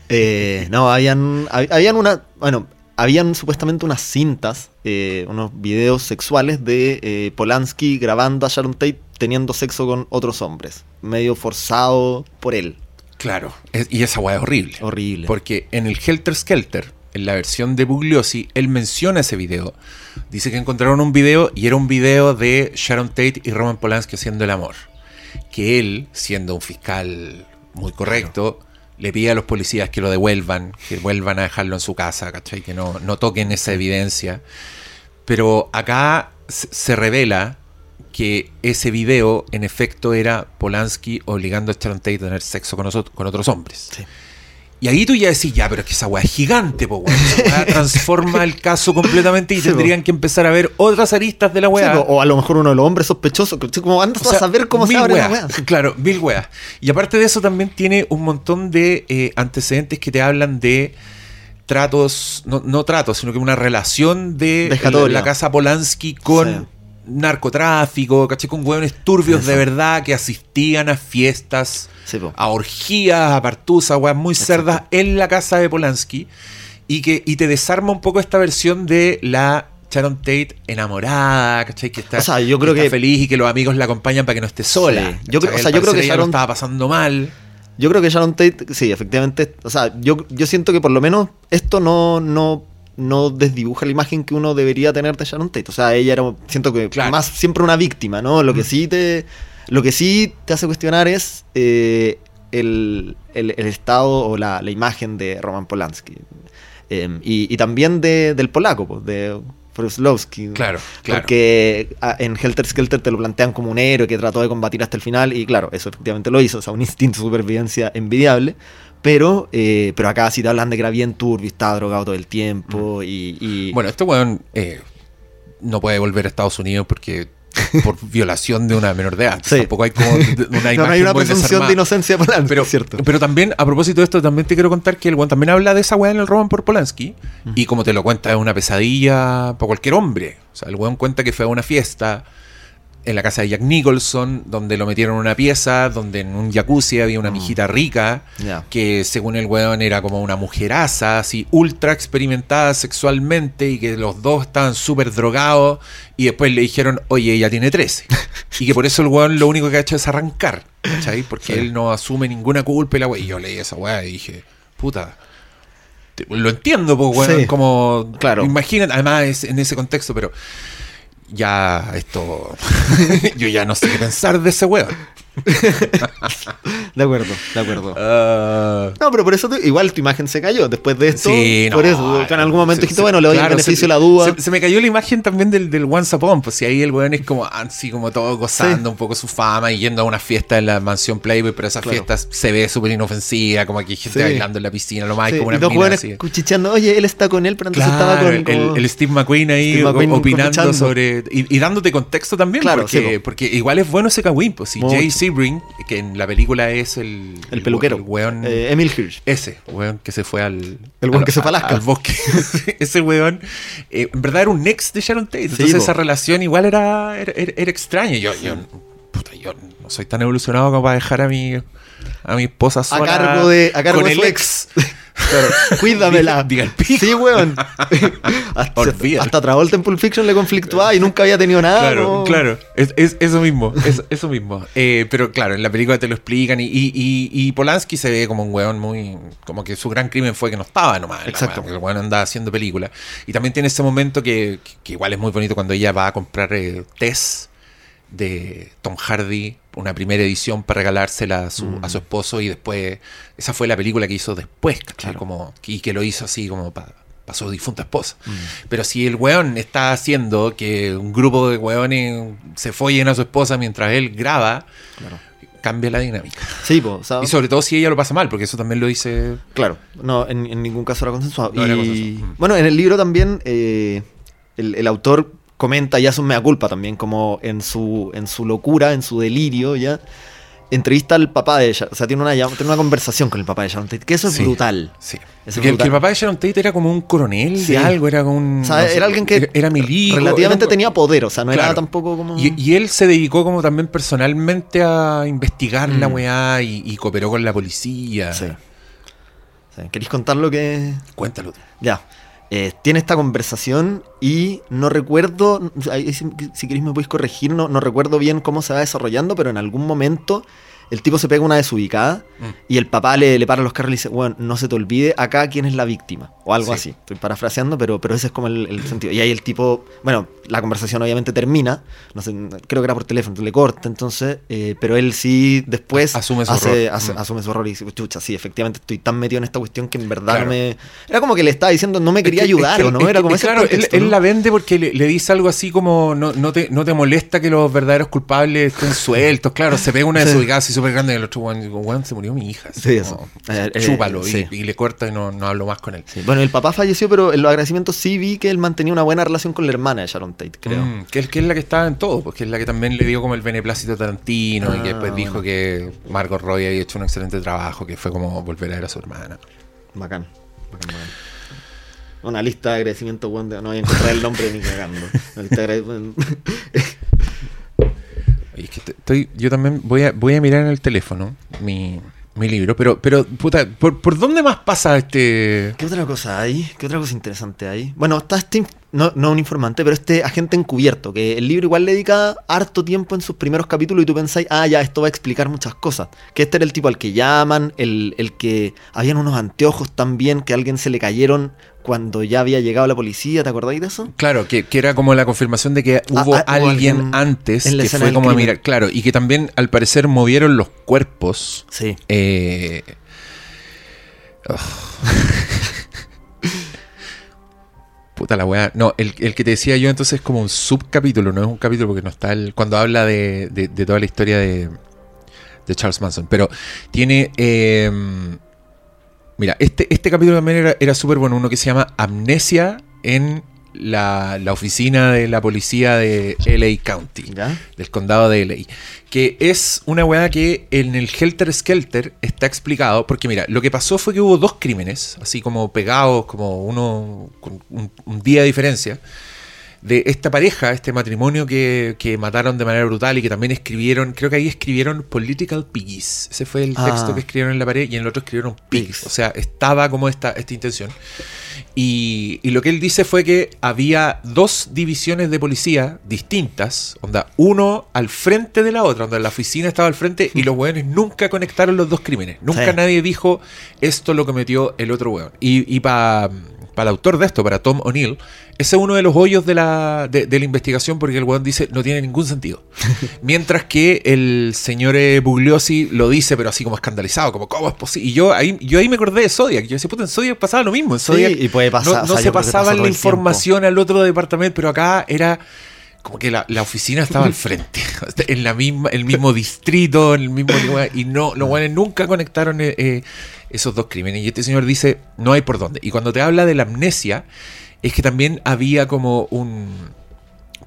Eh, no, habían, hab- habían una. Bueno, habían supuestamente unas cintas, eh, unos videos sexuales de eh, Polanski grabando a Sharon Tate teniendo sexo con otros hombres, medio forzado por él. Claro. Es- y esa weá es horrible. Horrible. Porque en el Helter Skelter, en la versión de Bugliosi, él menciona ese video. Dice que encontraron un video y era un video de Sharon Tate y Roman Polanski haciendo el amor. Que él, siendo un fiscal muy correcto, le pide a los policías que lo devuelvan, que vuelvan a dejarlo en su casa, ¿cachai? Que no, no toquen esa evidencia. Pero acá se revela que ese video, en efecto, era Polanski obligando a Sharon Tate a tener sexo con, oso- con otros hombres. Sí. Y ahí tú ya decís, ya, pero es que esa weá es gigante, po, weón. Esa weá transforma el caso completamente y Sí, tendrían po. que empezar a ver otras aristas de la weá. o, o a lo mejor uno de los hombres sospechosos, como andas O sea, a saber cómo se abre la weá. Claro, mil weas. Y aparte de eso también tiene un montón de eh, antecedentes que te hablan de tratos, no, no tratos, sino que una relación de Vejatoria. la casa Polanski con Sí. narcotráfico, caché, con hueones turbios Eso. de verdad que asistían a fiestas, Sí, a orgías, a partusas, weas muy Exacto. cerdas en la casa de Polanski. Y que y te desarma un poco esta versión de la Sharon Tate enamorada, ¿cachai? Que está, O sea, yo creo está que- feliz y que los amigos la acompañan para que no esté sola. Sí. Yo o sea, yo creo que Sharon- estaba pasando mal. Yo creo que Sharon Tate, sí, efectivamente, o sea, yo, yo siento que por lo menos esto no, no, no desdibuja la imagen que uno debería tener de Sharon Tate. O sea, ella era, siento que Claro. más siempre una víctima, ¿no? Lo que sí te, lo que sí te hace cuestionar es eh, el, el- el estado o la, la imagen de Roman Polanski. Eh, y, y también de, del polaco, pues, de Wroslowski. Claro, claro. Porque ah, en Helter Skelter te lo plantean como un héroe que trató de combatir hasta el final y claro, eso efectivamente lo hizo, o sea, un instinto de supervivencia envidiable. Pero, eh, pero acá sí te hablan de que era bien turbio, estaba drogado todo el tiempo y... y- Mm. Bueno, este weón eh, no puede volver a Estados Unidos porque por violación de una menor de edad. Sí. Tampoco hay como una no, imagen no hay una presunción de inocencia para Pero, ¿cierto? pero también, a propósito de esto, también te quiero contar que el weón también habla de esa weá en el Roman por Polanski. Y como te lo cuenta, es una pesadilla para cualquier hombre. O sea, el weón cuenta que fue a una fiesta en la casa de Jack Nicholson, donde lo metieron en una pieza, donde en un jacuzzi había una mijita rica, que según el weón era como una mujeraza, así ultra experimentada sexualmente, y que los dos estaban súper drogados, y después le dijeron, oye, ella tiene 13. y que por eso el weón lo único que ha hecho es arrancar, ¿cachai? Porque él no asume ninguna culpa y la weá. Y yo leí esa weá y dije, puta. Lo entiendo, pues, weón. Sí. Como. Claro. Imagínate, además es en ese contexto, pero. Ya, esto. yo ya no sé qué pensar de ese weón. De acuerdo, de acuerdo. Ah, No, pero por eso te- igual tu imagen se cayó después de esto. Sí, por no, eso, en algún momento se- dijiste, se- bueno, le doy claro, el beneficio se- la duda. Se, me cayó la imagen también del, del Once Upon, pues si ahí el weón es como así como todo gozando Sí. un poco su fama y yendo a una fiesta en la mansión Playboy, pero esa Claro. fiesta se ve súper inofensiva, como aquí hay gente Sí. bailando en la piscina, lo más como una y dos mina jóvenes así. cuchicheando, oye, él está con él, pero antes estaba con el, como- el Steve McQueen ahí Steve McQueen o- opinando sobre. Y, y dándote contexto también, Claro, porque, porque igual es bueno ese cagüín. Pues si Mucho. Sebring, que en la película es el. el peluquero. El weón. Eh, Emil Hirsch. Ese, weón que se fue al. El weón al- que se fue a Alaska. Al bosque. Ese weón. eh, en verdad era un ex de Sharon Tate. Entonces esa relación igual era, era, extraña. Yo, yo, puta, yo no soy tan evolucionado como para dejar a mi, a mi esposa sola. cargo de- a cargo con de el ex. Claro, cuídamela. Diga el pico. Sí, weón. hasta, hasta Travolta en Pulp Fiction le conflictuaba y nunca había tenido nada. Claro, ¿no? claro. Es, es- eso mismo. Es, eso mismo. Eh, pero claro, en la película te lo explican. Y, y, y- y Polanski se ve como un weón muy. Como que su gran crimen fue que no estaba nomás. Exacto. que El weón andaba haciendo películas. Y también tiene ese momento que, que igual es muy bonito cuando ella va a comprar eh, Tess de Tom Hardy, una primera edición para regalársela a su, a su esposo. Y después. Esa fue la película que hizo después, ¿cachai? Como, y que lo hizo así como para su difunta esposa. Pero si el weón está haciendo que un grupo de weones se follen a su esposa mientras él graba, cambia la dinámica. Sí, po, Y sobre todo si ella lo pasa mal, porque eso también lo dice. Claro, no, en, en ningún caso era consensuado. No era Y, consensuado. Mm. Bueno, en el libro también eh, el, el autor comenta, ya es un mea culpa también, como en su, en su locura, en su delirio, ya entrevista al papá de ella. O sea, tiene una, tiene una conversación con el papá de Sharon Tate, que eso es Sí, brutal. Sí. Eso es que, el, brutal. que el papá de Sharon Tate era como un coronel Sí. de algo, era como un. O sea, no sé, era alguien que Era, era milico, relativamente era un- tenía poder, o sea, no era tampoco como... Y, y él se dedicó como también personalmente a investigar la Mm. weá y, y cooperó con la policía. Sí. ¿Queréis contar lo que...? Cuéntalo. Ya. Eh, tiene esta conversación y no recuerdo, si, si queréis me podéis corregir, no, no recuerdo bien cómo se va desarrollando, pero en algún momento el tipo se pega una desubicada Mm. y el papá le, le para los carros y le dice, bueno, no se te olvide acá quién es la víctima. O algo Sí. así. Estoy parafraseando, pero, pero ese es como el, el sentido. Y ahí el tipo, bueno, la conversación obviamente termina, no sé, creo que era por teléfono, le corta entonces, eh, pero él sí después Asume su hace- hace- Mm. asume su y dice, chucha, sí, efectivamente estoy tan metido en esta cuestión que en verdad Claro. me... Era como que le estaba diciendo, no me quería Es que- ayudar, es que- ¿o no? es Era como es ese Claro, él, contexto, él ¿no? la vende porque le, le dice algo así como: no, no, te, no te molesta que los verdaderos culpables estén sueltos. Claro, se pega una Sí. desubicada así súper grande y el otro, weón, weón, se murió mi hija. Sí, eso. Eh, eh, chúpalo y- sí. y, le corta y no, no hablo más con él. Sí, Bueno, el papá falleció, pero en los agradecimientos sí vi que él mantenía una buena relación con la hermana de Sharon Tate, creo. Mm, que, es, que es la que estaba en todo, porque es la que también le dio como el beneplácito a Tarantino y que Ah, después dijo que Margot Robbie había hecho un excelente trabajo, que fue como volver a ver a su hermana. Bacán. bacán, bacán. Una lista de agradecimientos, weón, no voy a encontrar el nombre ni cagando. Una lista de agradecimientos. Es que estoy, yo también voy a, voy a mirar en el teléfono mi, mi libro, pero, pero puta, ¿por, por dónde más pasa este...? ¿Qué otra cosa hay? ¿Qué otra cosa interesante hay? Bueno, está este, no, no un informante, pero este agente encubierto, que el libro igual le dedica harto tiempo en sus primeros capítulos y tú pensáis, ah, ya, esto va a explicar muchas cosas. Que este era el tipo al que llaman, el, el que habían unos anteojos también que a alguien se le cayeron cuando ya había llegado la policía, ¿te acordáis de eso? Claro, que, que era como la confirmación de que hubo ah, hubo alguien alguien antes que fue como a mirar, claro, y que también al parecer movieron los cuerpos. Sí. eh. La weá. No, el, el que te decía yo entonces es como un subcapítulo, no es un capítulo porque no está el, cuando habla de, de- de toda la historia de, de Charles Manson. Pero tiene. eh, mira, este, este capítulo también era, era súper bueno, uno que se llama Amnesia en la, la oficina de la policía de LA County ¿Ya? del condado de LA. Que es una weá que en el Helter Skelter está explicado. Porque mira, lo que pasó fue que hubo dos crímenes, así como pegados, como uno con un, un día de diferencia. De esta pareja, este matrimonio que, que mataron de manera brutal y que también escribieron, creo que ahí escribieron Political Piggies. Ese fue el Ah. texto que escribieron en la pared y en el otro escribieron Pigs. Pigs. O sea, estaba como esta, esta intención. Y, y lo que él dice fue que había dos divisiones de policía distintas, onda, uno al frente de la otra, donde la oficina estaba al frente y los hueones nunca conectaron los dos crímenes. Nunca Sí. nadie dijo esto lo cometió el otro hueón. Y, y para el autor de esto, para Tom O'Neill, ese es uno de los hoyos de la, de, de la investigación porque el hueón dice no tiene ningún sentido. Mientras que el señor eh, Bugliosi lo dice, pero así como escandalizado, como ¿cómo es posible? Y yo ahí, yo ahí me acordé de Zodiac. Yo decía, puta, en Zodiac pasaba lo mismo. En Sí, Zodiac y puede pasar, no, o no sea, se pasaba la tiempo. información al otro departamento, pero acá era como que la, la oficina estaba al frente, en la misma, el mismo distrito, en el mismo lugar, y no, los guanes nunca conectaron eh, eh, esos dos crímenes. Y este señor dice, no hay por dónde. Y cuando te habla de la amnesia, es que también había como un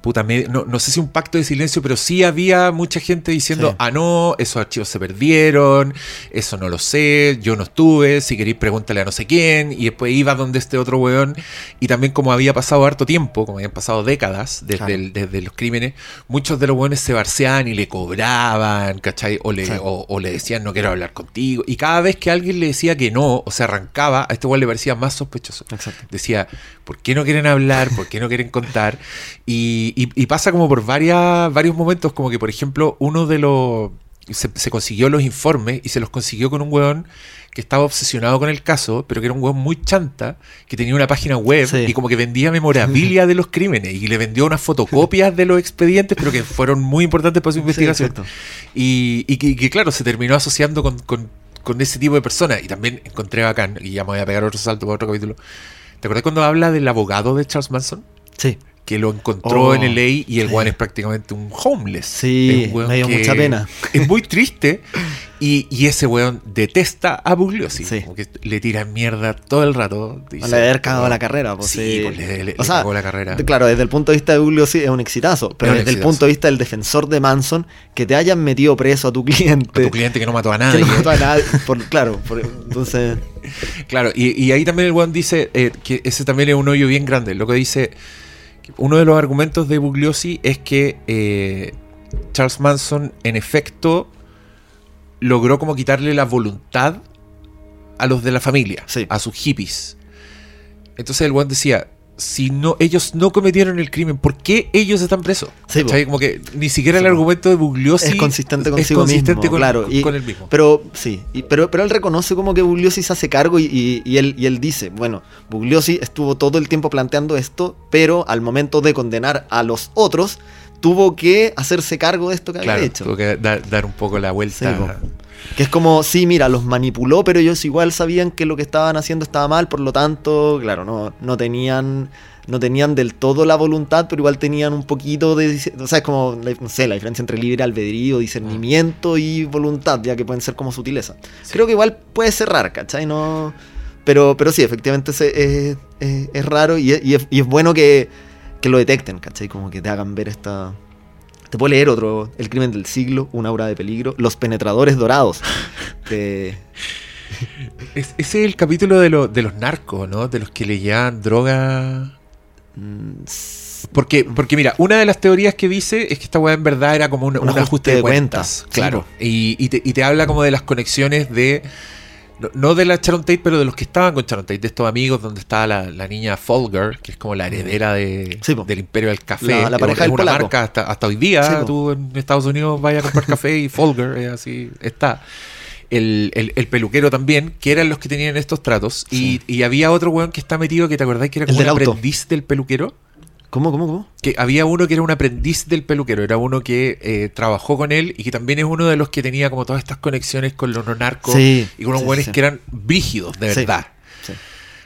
puta, me- no, no sé si un pacto de silencio, pero sí había mucha gente diciendo, Sí. ah, no, esos archivos se perdieron, eso no lo sé, yo no estuve, si queréis pregúntale a no sé quién, y después iba donde este otro weón, y también como había pasado harto tiempo, como habían pasado décadas desde, Claro. el- desde los crímenes, muchos de los weones se barceaban y le cobraban, ¿cachai? O le, Sí. o, o le decían, no quiero hablar contigo, y cada vez que alguien le decía que no, o se arrancaba, a este weón le parecía más sospechoso Exacto. decía, ¿por qué no quieren hablar? ¿Por qué no quieren contar? Y, y- y pasa como por varias, varios momentos, como que por ejemplo uno de los... Se, se consiguió los informes y se los consiguió con un weón que estaba obsesionado con el caso, pero que era un weón muy chanta, que tenía una página web Sí. y como que vendía memorabilia de los crímenes y le vendió unas fotocopias de los expedientes, pero que fueron muy importantes para su investigación. y, y que, y que, claro, se terminó asociando con, con- con ese tipo de personas. Y también encontré bacán, y ya me voy a pegar otro salto para otro capítulo. ¿Te acuerdas cuando habla del abogado de Charles Manson? Sí. Que lo encontró Oh, en LA y el sí. weón es prácticamente un homeless. Sí, weón me dio que mucha pena. Es muy triste. Y, y ese weón detesta a Bugliosi. Sí. Como que le tira mierda todo el rato. Le Dice, haber cagado la carrera. Pues, Sí, sí. pues le, le- le O sea, cagó la carrera. Claro, desde el punto de vista de Julio sí es un exitazo, pero un desde el punto de vista del defensor de Manson, que te hayan metido preso a tu cliente, A tu cliente que no mató a que nadie. no mató a nadie, por- claro, por- entonces, Claro, y, y ahí también el one dice eh, que ese también es un hoyo bien grande. Lo que dice, que uno de los argumentos de Bugliosi es que eh, Charles Manson en efecto logró como quitarle la voluntad a los de la familia, Sí. a sus hippies. Entonces el weón decía, si no, ellos no cometieron el crimen, ¿por qué ellos están presos? Sí. Como que ni siquiera Sí, el argumento de Bugliosi es consistente es consistente mismo, con, claro. con- y- con el mismo. Pero sí, y- pero, pero él reconoce como que Bugliosi se hace cargo y, él, y él dice, bueno, Bugliosi estuvo todo el tiempo planteando esto, pero al momento de condenar a los otros, tuvo que hacerse cargo de esto que claro, había hecho. tuvo que dar, dar un poco la vuelta. Sí. Que es como, sí, mira, los manipuló, pero ellos igual sabían que lo que estaban haciendo estaba mal, por lo tanto, claro, no, no tenían no tenían del todo la voluntad, pero igual tenían un poquito de... O sea, es como, no sé, la diferencia entre libre albedrío, discernimiento y voluntad, ya que pueden ser como sutileza. Creo que igual puede ser raro, ¿cachai? No... Pero, pero sí, efectivamente es, es- es raro y es bueno que, que lo detecten, ¿cachai? Como que te hagan ver esta... Te puedo leer otro, El crimen del siglo, Una hora de peligro, Los penetradores dorados. de- Es- ese es el capítulo de, lo- de los narcos, ¿no? De los que le llevan droga. mm, Porque, porque mira, una de las teorías que dice es que esta weá en verdad era como un, un ajuste, de cuentas. cuentas, claro. Y, y te, y te habla como de las conexiones de. No, no de la Sharon Tate, pero de los que estaban con Sharon Tate, de estos amigos donde estaba la, la niña Folger, que es como la heredera de, Sí, del imperio del café. La- la pareja es del una polaco. marca hasta, hasta hoy día. Sí, tú en Estados Unidos vayas a comprar café y Folger, es así, está. El, el- el peluquero también, que eran los que tenían estos tratos. Y, y había otro weón que está metido, que te acordás que era El como un del aprendiz del peluquero ¿Cómo, cómo, cómo? que había uno que era un aprendiz del peluquero, era uno que eh, trabajó con él y que también es uno de los que tenía como todas estas conexiones con los narcos Sí, y con los sí, sí. que eran brígidos, de Sí, verdad. sí.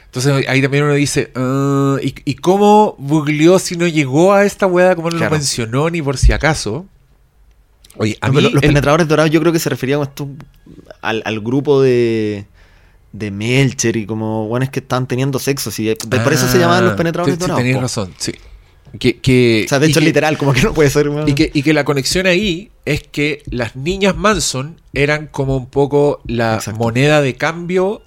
Entonces ahí también uno dice, "Ah, ¿y, ¿y cómo Bugliosi no llegó a esta weá como no Claro. lo mencionó ni por si acaso? Oye, a No, mí pero los el- penetradores dorados yo creo que se refería esto al, al grupo de de Melcher y como buenos que están teniendo sexo. sí, por eso se llamaban los Ah, penetradores sí, sí, dorados. Tenías po. razón, sí. Que, que- O sea, de hecho, que- literal, como que no puede ser. Y que, y que la conexión ahí es que las niñas Manson eran como un poco la Exacto. moneda de cambio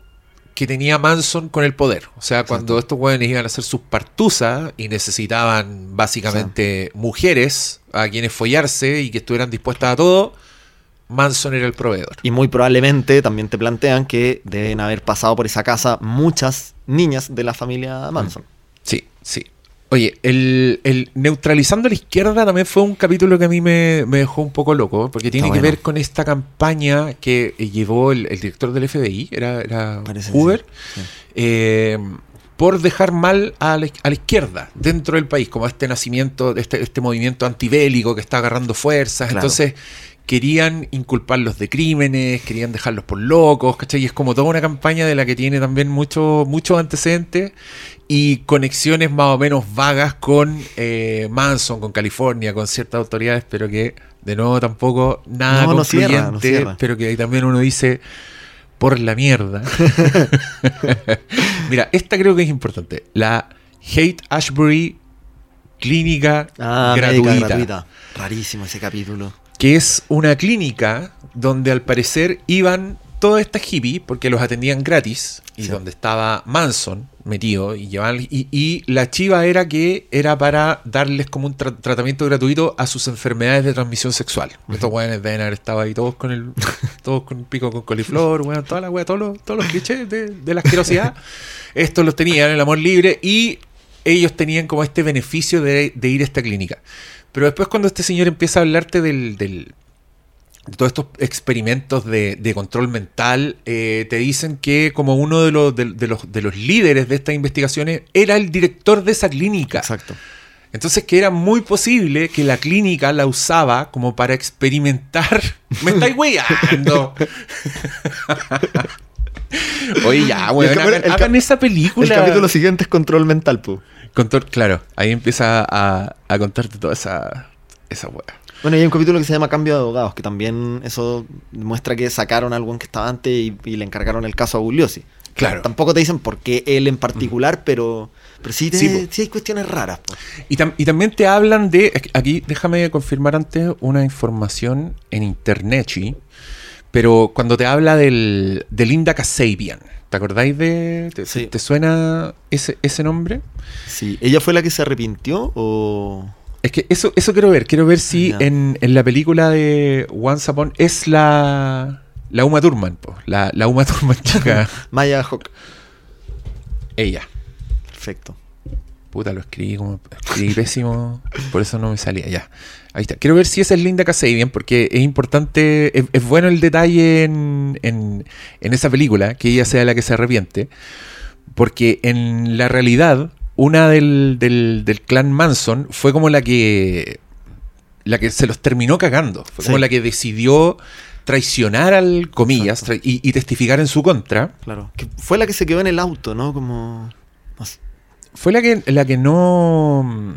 que tenía Manson con el poder. O sea, cuando estos jóvenes iban a hacer sus partuzas y necesitaban básicamente mujeres a quienes follarse y que estuvieran dispuestas a todo, Manson era el proveedor. Y muy probablemente también te plantean que deben haber pasado por esa casa muchas niñas de la familia Manson. Sí, sí. Oye, el, el Neutralizando a la izquierda también fue un capítulo que a mí me, me dejó un poco loco, porque tiene que ver con esta campaña que eh, llevó el, el director del FBI, era, era Hoover, sí, sí. eh, por dejar mal a la, a la izquierda dentro del país, como este nacimiento, este, este movimiento antibélico que está agarrando fuerzas. Claro. Entonces querían inculparlos de crímenes, querían dejarlos por locos, ¿cachai? Y es como toda una campaña de la que tiene también muchos muchos antecedentes y conexiones más o menos vagas con eh, Manson, con California, con ciertas autoridades, pero que de nuevo tampoco nada No, no concluyente, cierra, no cierra. pero que ahí también uno dice por la mierda. Mira, esta creo que es importante. La Hate Ashbury Clínica Ah, gratuita, gratuita. Rarísimo ese capítulo. Que es una clínica donde al parecer iban todas estas hippies porque los atendían gratis y Sí. donde estaba Manson metido y llevaban y, y la chiva era que era para darles como un tra- tratamiento gratuito a sus enfermedades de transmisión sexual. Estos weones deben haber estado ahí todos con el todos con pico con coliflor, weón, toda la wea, todos los, todos los clichés de, de la asquerosidad. Estos los tenían el amor libre y ellos tenían como este beneficio de, de ir a esta clínica. Pero después cuando este señor empieza a hablarte del, del- de todos estos experimentos de, de control mental, eh, te dicen que como uno de los, de, de los, de los líderes de estas investigaciones era el director de esa clínica. Exacto. Entonces que era muy posible que la clínica la usaba como para experimentar. ¡Me estáis weyando! Oye, ya, weón, cap- hagan, esa película. El capítulo siguiente es control mental, pu. Control- claro, ahí empieza a, a contarte toda esa, esa weá. Bueno, y hay un capítulo que se llama Cambio de Abogados, que también eso muestra que sacaron a algún que estaba antes y, y le encargaron el caso a Bugliosi. Claro. Tampoco te dicen por qué él en particular, pero, pero sí, te- Sí, sí hay cuestiones raras. po. Y, tam- y también te hablan de. Aquí déjame confirmar antes una información en internet, ¿sí? Pero cuando te habla del, de Linda Kasabian, ¿te acordáis de. ¿Te, Sí. te suena ese, ese nombre? Sí. ¿Ella fue la que se arrepintió o...? Es que eso, eso quiero ver. Quiero ver si Ya. en, en la película de Once Upon es la. La Uma Thurman, po, la, la Uma Thurman chica. Maya Hawk. ella. Perfecto. Puta, lo escribí como escribí pésimo, por eso no me salía. Ya, ahí está. Quiero ver si esa es Linda Kasabian, porque es importante, es, es bueno el detalle en, en, en esa película, que ella sea la que se arrepiente, porque en la realidad, una del, del, del clan Manson fue como la que, la que se los terminó cagando, fue como Sí. la que decidió traicionar al comillas tra- y, y testificar en su contra. Claro. Que fue la que se quedó en el auto, ¿no? Como. Fue la que, la que no.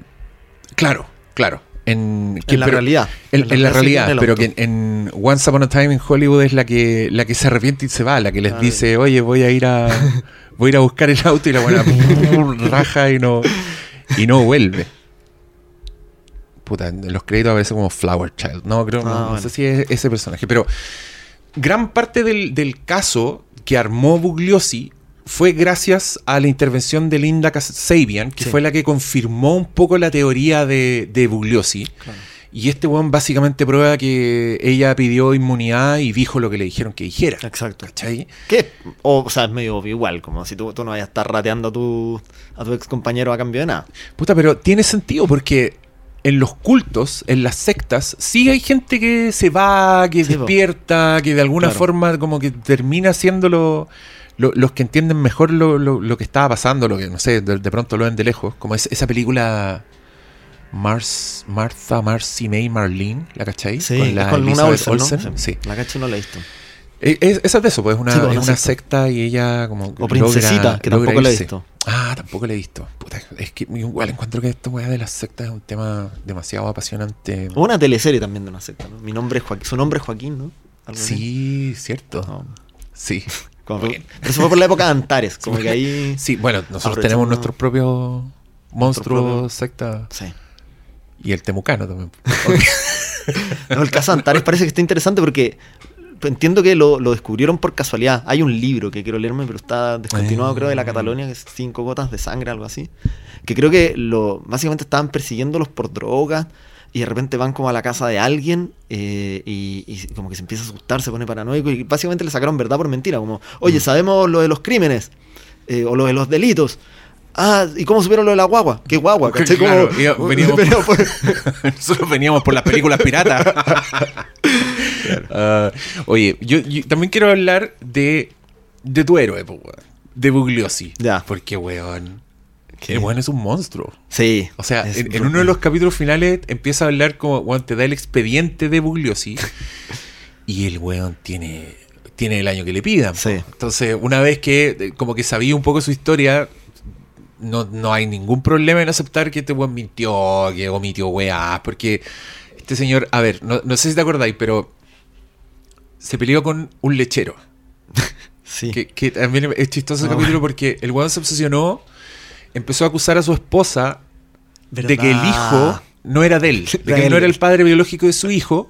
Claro, claro. En, que- En la pero- realidad. En, En la en la realidad pero que en, en Once Upon a Time en Hollywood es la que, la que se arrepiente y se va, la que les Ah, dice, oye, voy a ir a voy a ir a buscar el auto y la buena raja y no, y no vuelve. Puta, en los créditos aparece como Flower Child. No, creo, no, Ah, no bueno. sé si es ese personaje. Pero gran parte del, del caso que armó Bugliosi fue gracias a la intervención de Linda Kasabian, que Sí. fue la que confirmó un poco la teoría de, de Bugliosi. Y este weón básicamente prueba que ella pidió inmunidad y dijo lo que le dijeron que dijera. Exacto. ¿Cachai? ¿Qué? O, o sea, es medio igual, como si tú, tú no vayas a estar rateando a tu, a tu ex compañero a cambio de nada. Puta, pero tiene sentido porque en los cultos, en las sectas, sí hay gente que se va, que Sí, po. despierta, que de alguna Claro. forma como que termina siendo lo- lo- los que entienden mejor lo, lo- lo que estaba pasando, lo que, no sé, de, de pronto lo ven de lejos. Como es, esa película Mars, Martha, Marcy May, Marlene, ¿la cachai? Sí, es la con una Elizabeth Olsen, ¿no? Olsen, sí. La cacho no la he visto. Eh, es- esa es de eso, pues una, Sí, pues, es una una secta. secta y ella como O Princesita, que tampoco la he visto. Ah, tampoco la he visto. Puta, es que igual encuentro que esta weá de las sectas es un tema demasiado apasionante. O una teleserie también de una secta, ¿no? Mi nombre es Joaquín. Su nombre es Joaquín, ¿no? Algo. Sí, cierto. No. Sí. Como- pero eso fue por la época de Antares, como que ahí. Sí, bueno, nosotros tenemos nuestros propios monstruos, propio- sectas Sí. y el temucano también. No, el caso de Antares parece que está interesante porque entiendo que lo, lo descubrieron por casualidad. Hay un libro que quiero leerme, pero está descontinuado, creo, de la Catalonia, que es Cinco gotas de sangre, algo así. Que creo que lo básicamente estaban persiguiéndolos por drogas y de repente van como a la casa de alguien eh, y, y como que se empieza a asustar, se pone paranoico y básicamente le sacaron verdad por mentira, como, oye, Mm. sabemos lo de los crímenes eh, o lo de los delitos. Ah, ¿y cómo supieron lo de la guagua? ¿Qué guagua? ¿Cachai? Claro, Como- veníamos pero por- Nosotros veníamos por las películas piratas. Ah, oye, yo, yo también quiero hablar de, de tu héroe, de Bugliosi. Ya. Porque, weón, El weón es un monstruo. Sí. O sea, en, uno de los capítulos finales empieza a hablar como, weón, te da el expediente de Bugliosi y el weón tiene, tiene el año que le pidan. Sí. Entonces, una vez que como que sabía un poco su historia, no, no hay ningún problema en aceptar que este weón mintió, que omitió weás, porque este señor, a ver, no, no sé si te acordáis, pero se peleó con un lechero. Sí. Que, que también es chistoso el capítulo porque el weón se obsesionó, empezó a acusar a su esposa de que el hijo no era de él, de que él no era el padre biológico de su hijo.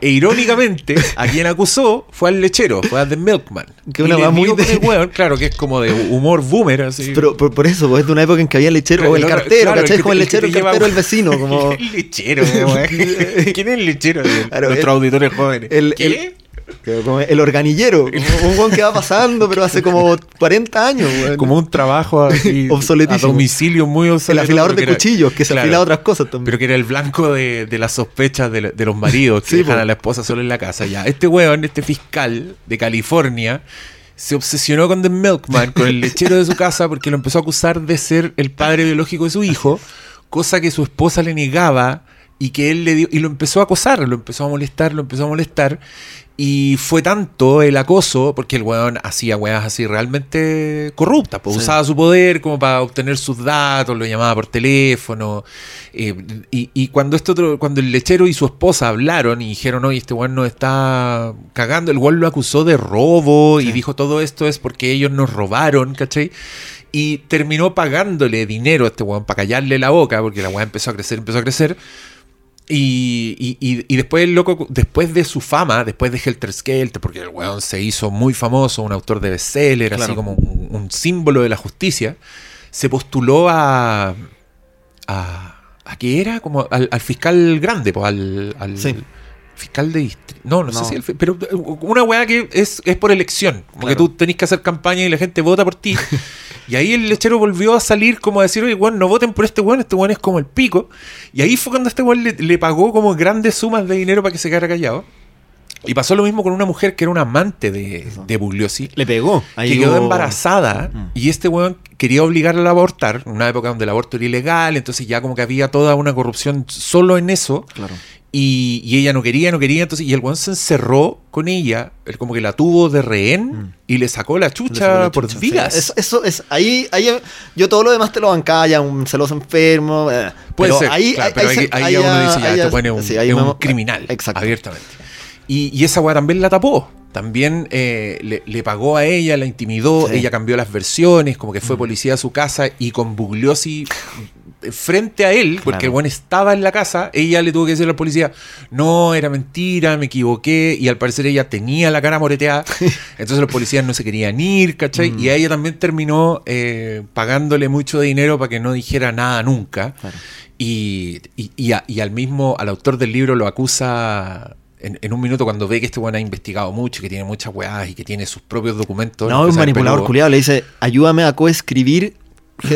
E irónicamente, a quien acusó fue al lechero, fue a The Milkman. Que una weá muy de- weón, claro, que es como de humor boomer, así. Pero por, por eso, pues, es de una época en que había lechero, Claro, o el cartero, claro, ¿cachai? como el lechero, el lleva- cartero, el vecino, como... el lechero. ¿Quién es el lechero? Nuestros auditores jóvenes. el- ¿Qué? el- el organillero, como un weón que va pasando, pero hace como 40 años, weón. como un trabajo así Obsoletísimo. a domicilio muy el obsoleto. afilador de cuchillos, que se claro, afila otras cosas también. Pero que era el blanco de, de las sospechas de, de los maridos que Sí, dejan a la esposa solo en la casa. Ya, este weón, este fiscal de California, se obsesionó con The Milkman, con el lechero de su casa, porque lo empezó a acusar de ser el padre biológico de su hijo, cosa que su esposa le negaba y que él le dio, y lo empezó a acosar, lo empezó a molestar, lo empezó a molestar. Y fue tanto el acoso, porque el weón hacía weas así realmente corruptas, pues Sí. usaba su poder como para obtener sus datos, lo llamaba por teléfono. eh, y, y cuando este otro, cuando el lechero y su esposa hablaron y dijeron, oye, este weón nos está cagando, el weón lo acusó de robo y dijo todo esto es porque ellos nos robaron, ¿cachai? Y terminó pagándole dinero a este weón para callarle la boca, porque la weá empezó a crecer, empezó a crecer. Y, y- y- después el loco, después de su fama, después de Helter Skelter, porque el weón se hizo muy famoso, un autor de bestseller, así Claro. como un, un símbolo de la justicia, se postuló a. a. a qué era? Como al, al fiscal grande, pues, al, al Sí. Fiscal de distrito. No, no, sé si el pero una weá que es, es por elección. Como que Claro. tú tenés que hacer campaña y la gente vota por ti. Y ahí el lechero volvió a salir como a decir, oye, weón, no voten por este weón, este weón es como el pico. Y ahí fue cuando este weón le, le pagó como grandes sumas de dinero para que se quedara callado. Y pasó lo mismo con una mujer que era una amante de, de Bugliosi. Le pegó. Ahí que quedó embarazada Mm. y este weón quería obligarla a abortar, en una época donde el aborto era ilegal, entonces ya como que había toda una corrupción solo en eso. Claro. Y, y ella no quería, no quería, entonces, y el weón se encerró con ella, él como que la tuvo de rehén Mm. y le sacó la chucha Le sacó la por chucha, sí. días. Eso, eso es, ahí, ahí, yo todo lo demás te lo bancaba, ya un celoso enfermo. eh, Puede pero ser, ahí, claro, ahí- pero ahí ahí, ya uno dice, ya, te pone un, sí, es un me- criminal, Exacto. abiertamente. Y, y esa weá también la tapó. También eh, le, le pagó a ella, la intimidó, Sí. Mm. ella cambió las versiones, como que fue policía a su casa y con Bugliosi eh, frente a él, porque Claro. el buen estaba en la casa, ella le tuvo que decir a la policía, no, era mentira, me equivoqué, y al parecer ella tenía la cara moreteada, entonces los policías no se querían ir, ¿cachai? Mm. Y a ella también terminó eh, pagándole mucho dinero para que no dijera nada nunca. Claro. Y, y- y a- y al mismo, al autor del libro lo acusa en, en un minuto cuando ve que este weón ha investigado mucho, que tiene muchas weás y que tiene sus propios documentos. No, un manipulador culiado. Le dice, ayúdame a coescribir.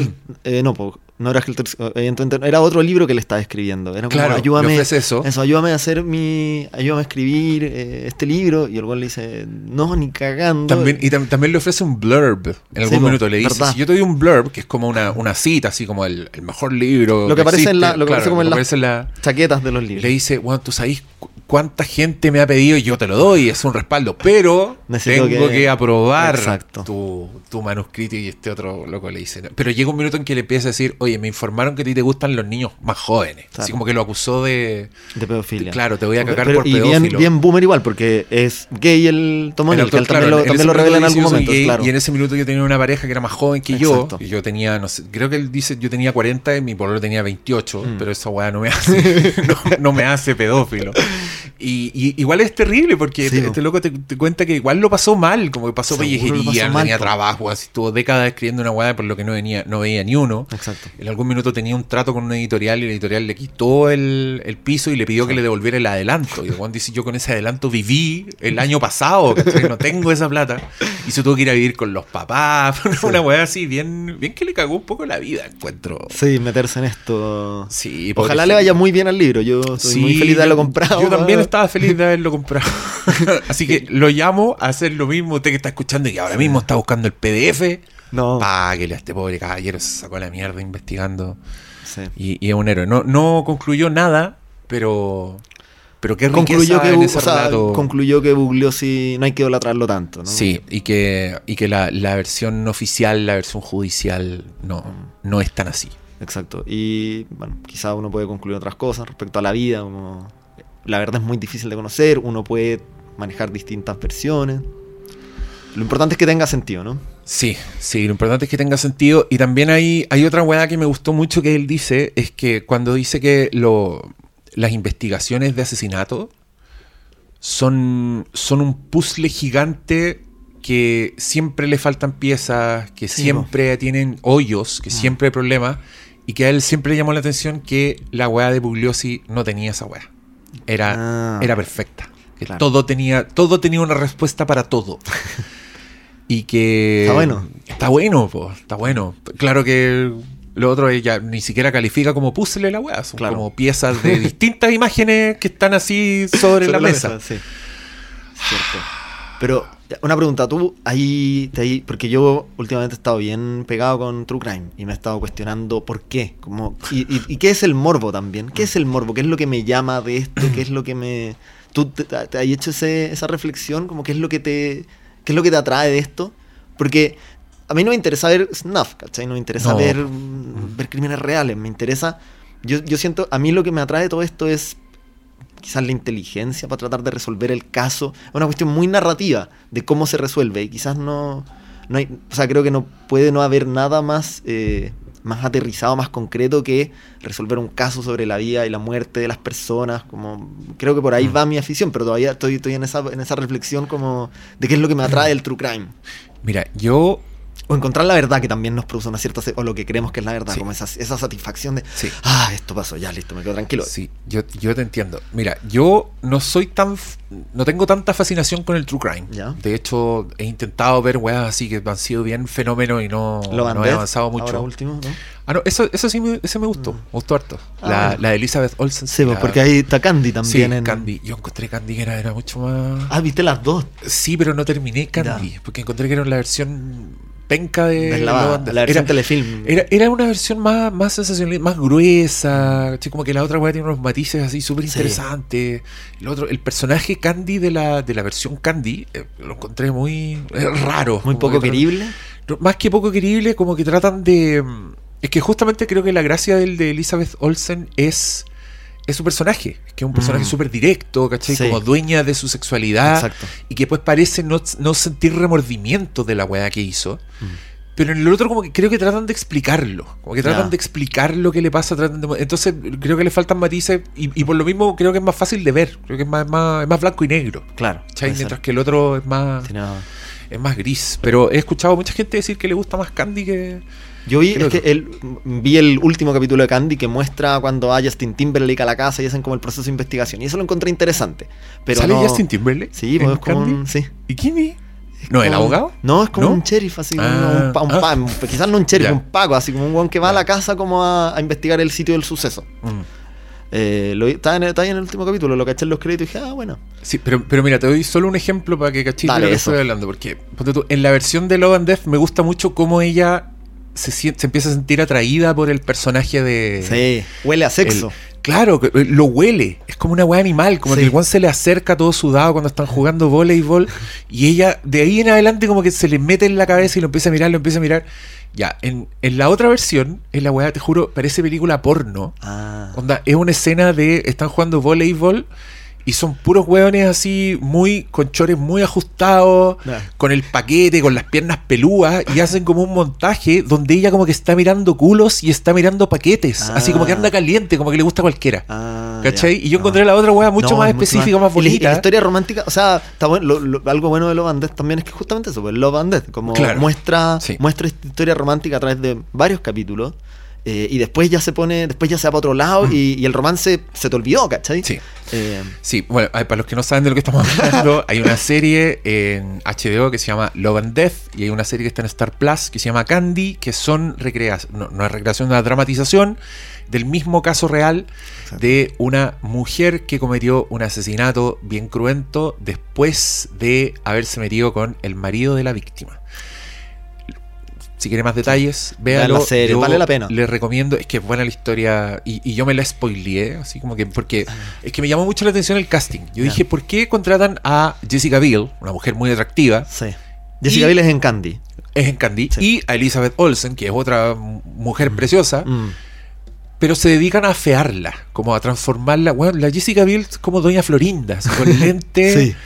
Eh, no, po, no era Helter, evidentemente, era otro libro que le estaba escribiendo. Era como, Claro, ayúdame. eso. ayúdame a hacer mi. Ayúdame a escribir eh, este libro. Y el güey le dice, no, ni cagando. También, y tam- también le ofrece un blurb en algún minuto. Le dice, si yo te doy un blurb, que es como una, una cita, así como el, el mejor libro. Lo que aparece en la- lo que claro, aparece como en la- aparece en la, Chaquetas de los libros. le dice, bueno, tú sabes cu- cuánta gente me ha pedido y yo te lo doy, es un respaldo, pero Necesito tengo que, que- aprobar tu, tu manuscrito y este otro loco le dice. Pero llega un minuto en que le empieza a decir, oye, me informaron que a ti te gustan los niños más jóvenes. Claro. Así como que lo acusó de... de pedofilia. Claro, te voy a cagar Pero- por y bien, pedófilo. bien boomer igual, porque es gay el Tomón, que él también claro, lo, también ese lo revela en algún dice, "Yo soy momento, gay", claro. Y en ese minuto yo tenía una pareja que era más joven que Exacto. yo. Y yo tenía, no sé, creo que él dice, yo tenía 40 y mi pololo tenía 28, Mm. pero esa weá no me hace, no, no me hace pedófilo. Y, y igual es terrible porque Sí, este, este loco te, te cuenta que igual lo pasó mal, como que pasó lo pellejería, no tenía trabajo, así estuvo décadas escribiendo una weá por lo que no, venía, no veía ni uno. Exacto. En algún minuto tenía un trato con una editorial y la editorial le quitó el, el piso y le pidió que le devolviera el adelanto. Y weón dice, yo con ese adelanto viví el año pasado, ¿cachai? no tengo esa plata. Y se tuvo que ir a vivir con los papás, una weá así, bien, bien que le cagó un poco la vida, encuentro. Sí, meterse en esto. Sí, Ojalá le vaya muy bien al libro. Yo estoy muy feliz de haberlo comprado. Yo también estaba feliz de haberlo comprado. Así que lo llamo a hacer lo mismo. Usted que está escuchando y que ahora mismo está buscando el PDF. No. Páguele a este pobre caballero. Se sacó la mierda investigando. Sí. Y, y es un héroe. No, no concluyó nada, pero. Pero qué Concluyó que, en ese o sea, concluyó que Bugliosi no hay que idolatrarlo tanto, ¿no? Sí, y que, y que la, la versión oficial, la versión judicial, no, no es tan así. Exacto. Y bueno, quizá uno puede concluir otras cosas respecto a la vida, como la verdad es muy difícil de conocer, uno puede manejar distintas versiones. Lo importante es que tenga sentido, ¿no? Sí, sí, lo importante es que tenga sentido. Y también hay, hay otra weá que me gustó mucho que él dice, es que cuando dice que lo, las investigaciones de asesinato son, son un puzzle gigante que siempre le faltan piezas, que Sí, siempre tienen hoyos, que siempre hay problemas, y que a él siempre le llamó la atención que la weá de Bugliosi no tenía esa weá. Era, Ah. era perfecta. Que Claro. todo, tenía, todo tenía una respuesta para todo. y que... Está bueno. Está bueno, po, está bueno. Claro que lo otro ya ni siquiera califica como puzzle la weá, son Claro. como piezas de distintas imágenes que están así sobre, la, mesa. sí. Cierto. Pero una pregunta, tú ahí, te ahí, porque yo últimamente he estado bien pegado con True Crime y me he estado cuestionando por qué, como, y, y- y qué es el morbo también, qué es el morbo, qué es lo que me llama de esto, qué es lo que me... ¿Tú te, te- te has hecho ese- esa reflexión, como qué es lo que te, qué es lo que te atrae de esto? Porque a mí no me interesa ver snuff, ¿cachai? No me interesa No. ver, mm, ver crímenes reales, me interesa... Yo, yo siento, a mí lo que me atrae de todo esto es quizás la inteligencia para tratar de resolver el caso. Es una cuestión muy narrativa de cómo se resuelve y quizás no, no hay, o sea, creo que no puede no haber nada más, eh, más aterrizado, más concreto que resolver un caso sobre la vida y la muerte de las personas. Como, creo que por ahí va mi afición, pero todavía estoy, estoy en, esa, en esa reflexión como de qué es lo que me atrae del true crime. Mira, yo O encontrar la verdad que también nos produce una cierta... O lo que creemos que es la verdad, Sí. como esa, esa satisfacción de... Sí. Ah, esto pasó, ya listo, me quedo tranquilo. Sí, yo, yo te entiendo. Mira, yo no soy tan. No tengo tanta fascinación con el true crime. Ya. De hecho, he intentado ver weas así que han sido bien fenómenos y no, Lo no he avanzado ahora mucho. último, ¿no? Ah, no, eso, eso sí me, ese me gustó. Me gustó harto. Ah, la, la de Elizabeth Olsen. Sí, pues, la- porque ahí está Candy Sí, también en... Candy. Yo encontré Candy que era, era mucho más. Ah, viste las dos. Sí, pero no terminé Candy. Porque encontré que era la versión penca de. And Death. la versión Era- telefilm. Era, era una versión más, más sensacional, más gruesa. ¿cachai? Como que la otra weá tiene unos matices así súper interesantes. El otro, el personaje Candy de la, de la versión Candy, eh, lo encontré muy eh, raro. Muy poco que querible. no, Más que poco querible, como que tratan de. mm, Es que justamente creo que la gracia del de Elizabeth Olsen es. Es su personaje, que es un personaje Mm. súper directo, ¿cachai? Sí. Como dueña de su sexualidad Exacto. y que pues parece no, no sentir remordimiento de la weá que hizo. Pero en el otro como que creo que tratan de explicarlo. Como que tratan de explicar lo que le pasa. Tratan de- entonces creo que le faltan matices y, y por lo mismo creo que es más fácil de ver. Creo que es más, más, es más blanco y negro. Claro. ¿cachai? ser. Mientras que el otro es más, Tiene- es más gris. Pero he escuchado a mucha gente decir que le gusta más Candy que... Yo vi, es que el, vi el último capítulo de Candy que muestra cuando va Justin Timberlake a la casa y hacen como el proceso de investigación. Y eso lo encontré interesante. Pero ¿Sale no- Justin Timberlake? Sí, pues es como un, sí. ¿Y quién es? ¿No, el abogado? No, es como ¿No? un sheriff, así Ah, un, ah. un- quizás no un sheriff, un paco, así como un weón que va a la casa como a, a investigar el sitio del suceso. Mm. Eh, lo en, en el último capítulo, lo caché en los créditos y dije, ah, bueno. Sí, pero, pero mira, te doy solo un ejemplo para que cachis de lo que estoy hablando. Porque ponte tú, en la versión de Love and Death me gusta mucho cómo ella se, empieza a sentir atraída por el personaje de. sí, huele a sexo. el- claro, eh, lo huele. Es como una weá animal. Como Sí. que el guan se le acerca todo sudado cuando están jugando voleibol. Y ella, de ahí en adelante, como que se le mete en la cabeza y lo empieza a mirar, lo empieza a mirar. Ya, en, en la otra versión, en la weá, te juro, parece película porno. Ah, Onda, es una escena de. Están jugando voleibol y son puros hueones así, muy. con chores muy ajustados, con el paquete, con las piernas pelúas, y hacen como un montaje donde ella como que está mirando culos y está mirando paquetes. Ah. Así como que anda caliente, como que le gusta a cualquiera. ah, ¿Cachai? ya. Y yo Ah. encontré la otra hueá mucho No, más es específica, más, Y la- y La, bonita. historia romántica, o sea, está bueno, lo- lo- algo bueno de Love and Death también es que justamente eso, pues Love and Death, como Claro. muestra, Sí. muestra esta historia romántica a través de varios capítulos. Eh, y después ya se pone, después ya se va para otro lado y, y el romance se te olvidó, ¿cachai? Sí. Eh, Sí, bueno, para los que no saben de lo que estamos hablando, hay una serie en HBO que se llama Love and Death y hay una serie que está en Star Plus que se llama Candy, que son recreaciones, no, no es recreación, una dramatización del mismo caso real de una mujer que cometió un asesinato bien cruento después de haberse metido con el marido de la víctima. Si quiere más detalles, véalo. la serie, Yo vale la pena. Le recomiendo, es que es buena la historia y, y yo me la spoileé, así como que, porque es que me llamó mucho la atención el casting. Yo dije, ¿por qué contratan a Jessica Biel, una mujer muy atractiva, sí. Jessica Biel es en Candy. es en Candy, Sí. y a Elizabeth Olsen, que es otra mujer preciosa, Mm. pero se dedican a afearla, como a transformarla. Bueno, la Jessica Biel es como Doña Florinda, con lente. Sí.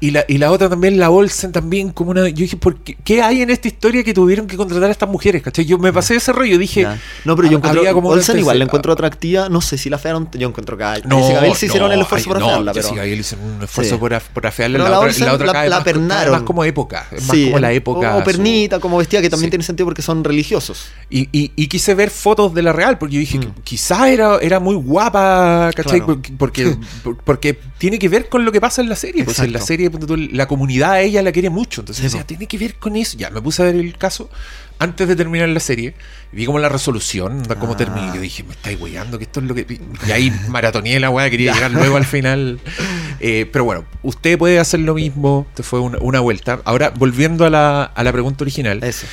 Y la, y la otra también, la Olsen, también como una... Yo dije, ¿por qué, qué hay en esta historia que tuvieron que contratar a estas mujeres? ¿cachai? Yo me pasé ese rollo, dije... Ya. No, pero yo ha- encuentro como Olsen igual la encuentro atractiva. No sé si la fearon. Yo encuentro que No, Jessica Biel se hicieron no, el esfuerzo por no, afearla, pero. Jessica Biel hizo un esfuerzo Sí. por, af- por afearla. La, la otra, Olsen la otra pernaron. más como época. Es más Sí, como la época. O su- pernita, como vestida, que también Sí. tiene sentido porque son religiosos. Y, y- y quise ver fotos de la real, porque yo dije, Mm. que quizás era, era muy guapa, ¿cachai? Claro. Porque, porque, por- porque tiene que ver con lo que pasa en la serie. Pues en la serie, la comunidad a ella la quiere mucho. Entonces, Sí, tiene que ver con eso. Ya, me puse a ver el caso antes de terminar la serie. Vi como la resolución, cómo Ah. terminó. Y yo dije, me estáis weyando, que esto es lo que. Y ahí maratoneé la weá, quería llegar luego al final. Eh, pero bueno, usted puede hacer lo mismo. Te fue una, una vuelta. Ahora, volviendo a la, a la pregunta original. Eso.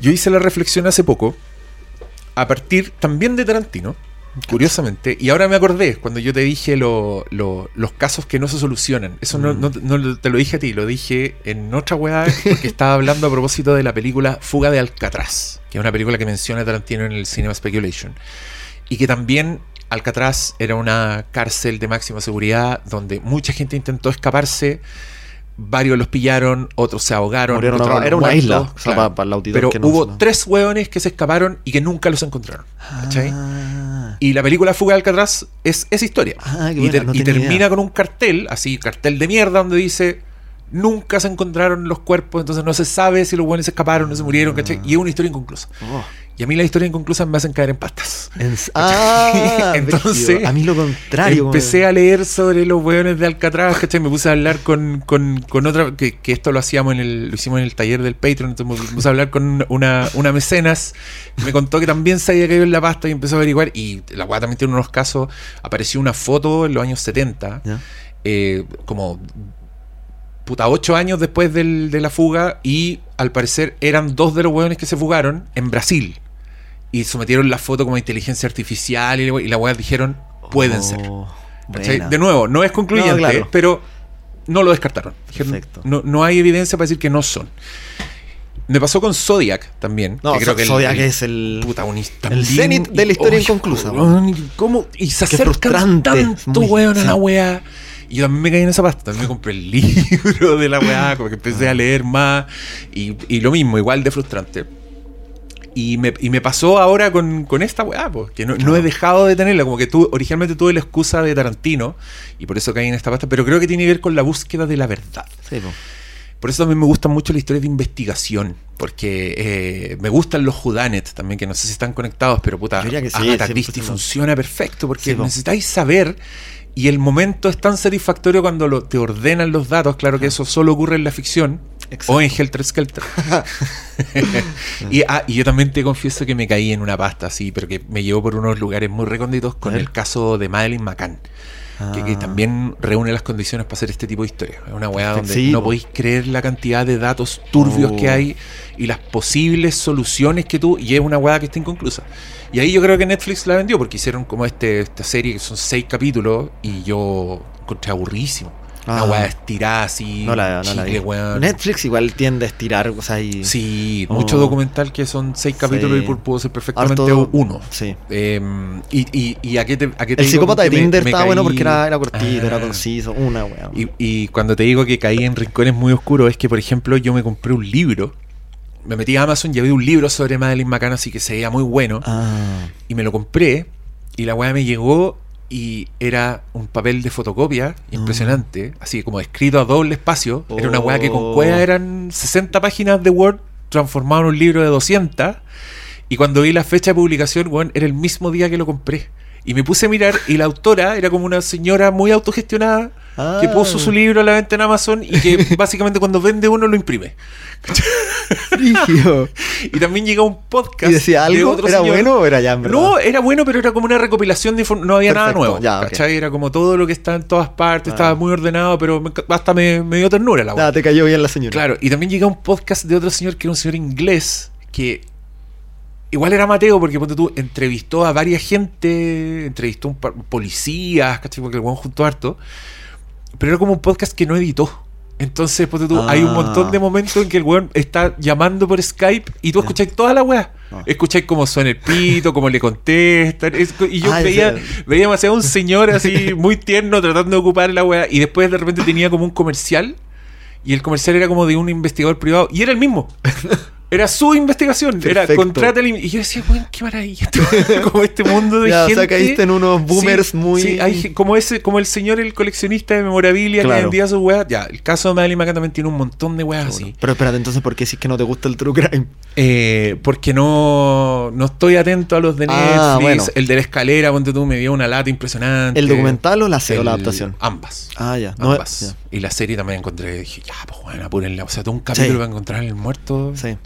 Yo hice la reflexión hace poco, a partir también de Tarantino, curiosamente, y ahora me acordé cuando yo te dije lo- lo- los casos que no se solucionan. Eso no, Mm. no- no te lo dije a ti, lo dije en otra weá, porque estaba hablando a propósito de la película Fuga de Alcatraz, que es una película que menciona Tarantino en el Cinema Speculation, y que también Alcatraz era una cárcel de máxima seguridad donde mucha gente intentó escaparse. Varios los pillaron, otros se ahogaron. Murieron otros ahogados. Era una muertos, isla, o sea, para- para el auditor Pero que no hubo tres hueones que se escaparon y que nunca los encontraron. Ah, Y la película Fuga de Alcatraz es esa historia. Ah, y, buena, ter- no y tenía termina idea. con un cartel, así, cartel de mierda, donde dice: Nunca se encontraron los cuerpos, entonces no se sabe si los buenos se escaparon, no se murieron, ¿cachai? Y es una historia inconclusa. Oh. Y a mí las historias inconclusas me hacen caer en pastas. En- ah, Entonces, a mí lo contrario. Empecé a leer sobre los hueones de Alcatraz, ¿cachai? Me puse a hablar con, con, con otra, que, que esto lo hacíamos en el, lo hicimos en el taller del Patreon, entonces me puse a hablar con una, una mecenas, me contó que también se había caído en la pasta y empezó a averiguar, y la weá también tiene unos casos, apareció una foto en los años 70, Ya. eh, como puta, ocho años después del- de la fuga, y al parecer eran dos de los hueones que se fugaron en Brasil. Y sometieron la foto como a inteligencia artificial y, y la weá dijeron, pueden ser. Oh. De nuevo, no es concluyente, No, claro. pero no lo descartaron. Dijeron, Perfecto. No, no hay evidencia para decir que no son. Me pasó con Zodiac también. No, que creo que el- Zodiac el- es el. Un el cenit de la historia inconclusa, weón, y ¿Cómo? Y se acercan tanto, weón, a la sí. Y yo también me caí en esa pasta. También me compré el libro de la weá, como que empecé a leer más. Y, y lo mismo, igual de frustrante. Y me, y me pasó ahora con, con esta weá, pues, que no, no he dejado de tenerla. Como que tú, originalmente tuve la excusa de Tarantino, y por eso caí en esta pasta, pero creo que tiene que ver con la búsqueda de la verdad. Sí, po. Por eso también me gustan mucho las historias de investigación, porque eh, me gustan los Judanet también, que no sé si están conectados, pero puta, Yo diría que sí, Agatha 100%. Christie funciona perfecto, porque Sí, necesitáis saber, y el momento es tan satisfactorio cuando lo- te ordenan los datos, claro que eso solo ocurre en la ficción, Exacto. o en Helter Skelter. y, ah, y yo también te confieso que me caí en una pasta así, pero que me llevó por unos lugares muy recónditos con el caso de Madeleine McCann. Que, que Ah. también reúne las condiciones para hacer este tipo de historia. Es una weá donde Sí, no po. podéis creer la cantidad de datos turbios Oh. que hay y las posibles soluciones que tú. Y es una weá que está inconclusa. Y ahí yo creo que Netflix la vendió porque hicieron como este, esta serie que son seis capítulos y yo encontré aburrísimo. Una Ah. weá estirada así. No la, no la chicle, vi. weón. Netflix igual tiende a estirar, o sea, y. Sí, Oh. mucho documental que son seis capítulos Sí. y pu- pudo ser perfectamente Harto- uno. Sí. Eh, y, y, y a qué te, a qué te El digo psicópata de Tinder estaba bueno caí- porque era, era cortito, era Ah. conciso, una weá. Y, y cuando te digo que caí en rincones muy oscuros, es que, por ejemplo, yo me compré un libro. Me metí a Amazon y había un libro sobre Madeleine McCann, así que se veía muy bueno. Ah, Y me lo compré. Y la weá me llegó y era un papel de fotocopia impresionante, así como escrito a doble espacio. Era una weá que con Oh. cueva eran 60 páginas de Word transformado en un libro de 200. Y cuando vi la fecha de publicación, weón, era el mismo día que lo compré. Y me puse a mirar y la autora era como una señora muy autogestionada que Ah. puso su libro a la venta en Amazon y que básicamente cuando vende uno lo imprime. Y también llega un podcast. ¿Y decía de algo? otro ¿Era señor. bueno o era ya en verdad? No, era bueno, pero era como una recopilación de inform- No había nada nuevo. ya. Era como todo lo que está en todas partes, Ah. estaba muy ordenado, pero me- hasta me, me dio ternura la Nada, weá. te cayó bien la señora. Claro, y también llega un podcast de otro señor que era un señor inglés que igual era Mateo porque ponte tú entrevistó a varias gente, entrevistó a un par- policías, ¿cachai? Porque el weón juntó harto, pero era como un podcast que no editó. Entonces, ponte tú, hay un Ah. montón de momentos en que el weón está llamando por Skype y tú escucháis toda la weá. Ah. Escucháis cómo suena el pito, cómo le contestan. es- y yo Ah, veía, veía demasiado un señor así muy tierno tratando de ocupar la weá. Y después de repente tenía como un comercial. Y el comercial era como de un investigador privado. Y era el mismo. Era su investigación. Era contrata el Y yo decía, weón, qué maravilla. como este mundo de Ya, o gente. sea, caíste en unos boomers Sí, muy- sí, hay ge- como ese, como el señor, el coleccionista de memorabilia que Claro. vendía sus weas. Ya, el caso de Madeline McCann también tiene un montón de weas así. Pero espérate, entonces, ¿por qué si es que no te gusta el true crime? Eh, porque no, no estoy atento a los de Netflix. Ah, bueno. El de la escalera, ponte tú, me dio una lata impresionante. ¿El documental o la se- o la El- adaptación? Ambas. Ah, ya. No, ambas. ya. Y la serie también encontré, dije, ya, pues bueno, apúrenla. O sea, todo un capítulo Sí. para encontrar el muerto. Sí.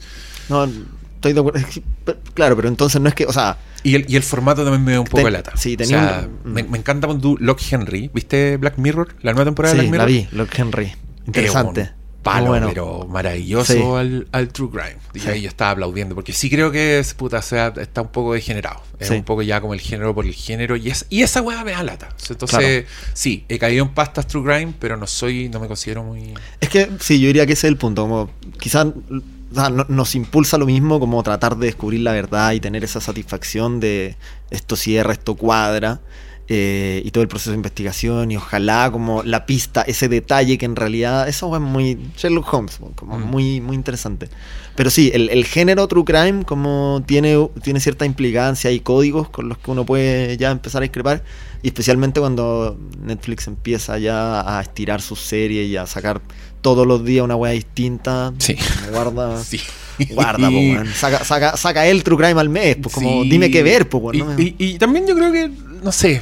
No, estoy de acuerdo. Claro, pero entonces no es que, o sea, Y el, y el formato también me dio un poco Ten- de lata. sí, O tenía sea, un- me, me encanta cuando Locke Henry. ¿Viste Black Mirror? La nueva temporada de sí, Black la Mirror. vi, Locke Henry. Es Interesante. un Palo, bueno. pero maravilloso Sí. al, al True Crime. Y Sí. ahí yo estaba aplaudiendo, porque sí creo que es, puta, o sea, está un poco degenerado. Es un poco ya como el género por el género. Y, es, y esa weá me da lata. O Entonces, sí, he caído en pastas True Crime, pero no soy, no me considero muy. Es que sí, yo diría que ese es el punto. Como quizás o nos impulsa lo mismo como tratar de descubrir la verdad y tener esa satisfacción de esto cierra, esto cuadra. eh, y todo el proceso de investigación y ojalá como la pista, ese detalle que en realidad eso es muy Sherlock Holmes, como Mm. muy, muy interesante. Pero sí, el, el género True Crime como tiene, tiene cierta implicancia y códigos con los que uno puede ya empezar a discrepar y especialmente cuando Netflix empieza ya a estirar sus series y a sacar todos los días una wea distinta. Sí. Guarda. Sí. Guarda, po. Saca, saca, saca el True Crime al mes, pues como Sí. dime qué ver, pues, y, también yo creo que, no sé,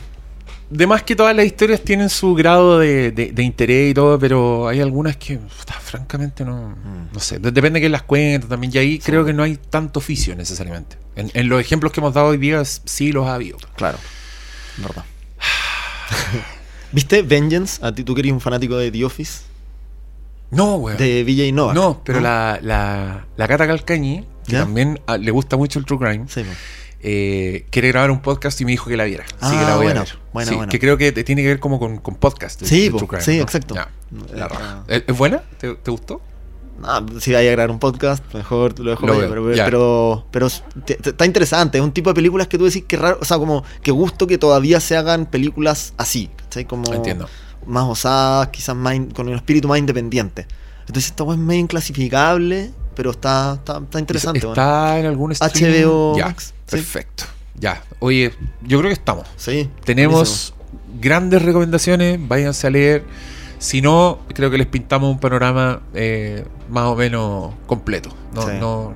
de más que todas las historias tienen su grado de, de- de interés y todo, pero hay algunas que, puta, francamente, no, Mm. no sé. De- Depende de quién las cuenta también. Y ahí creo que no hay tanto oficio necesariamente. En, en los ejemplos que hemos dado hoy día, sí los ha habido. Claro, verdad. ¿Viste Vengeance? ¿A ti tú que eres un fanático de The Office? No, weón. De VJ Nova. No, pero La, la, la Cata Calcañi, que ¿Ya? también ah, le gusta mucho el True Crime, Sí, eh, quiere grabar un podcast y me dijo que la viera. Ah, sí, que la voy bueno, a ver. bueno, Sí, bueno. Que creo que tiene que ver como con, con podcast. de- Sí, de po, True Crime, sí, ¿no? exacto. Ya, la raja. ¿Es, es buena? ¿Te, te gustó? Ah, si vaya a grabar un podcast, mejor lo dejo Lo veo, pero, pero, está interesante. Es un tipo de películas que tú decís que raro, o sea, como que gusto que todavía se hagan películas así, Entiendo. Más osadas, quizás más con un espíritu más independiente. Entonces esta es medio inclasificable, pero está, está, está interesante. ¿Está en algún streaming? HBO Ya, Max, sí. perfecto. Ya, oye, yo creo que estamos. Sí. Tenemos grandes recomendaciones, váyanse a leer. Si no, creo que les pintamos un panorama eh, más o menos completo. No, Sí. no,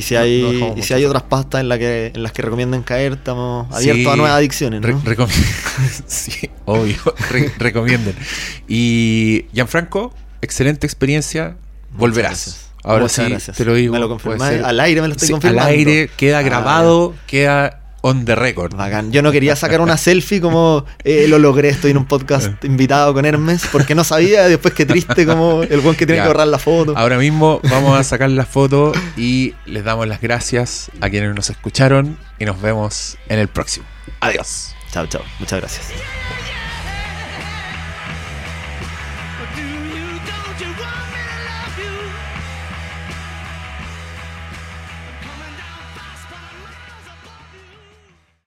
Y si hay, no y si hay otras pastas en, la que, en las que recomiendan caer, estamos abiertos Sí. a nuevas adicciones, Re- ¿no? recom- sí, obvio, re- recomienden. Y Gianfranco, excelente experiencia, volverás. gracias. Ahora Muchas sí, gracias. te lo digo. Me lo ser- Al aire me lo estoy Sí, confirmando. Al aire, queda Ah, grabado, queda on the record. Bacán. Yo no quería sacar una selfie como eh, lo logré, estoy en un podcast invitado con Hermes, porque no sabía, después qué triste como el buen que tiene Ya. que borrar la foto. Ahora mismo vamos a sacar la foto y les damos las gracias a quienes nos escucharon y nos vemos en el próximo. Adiós. Chao, chao. Muchas gracias.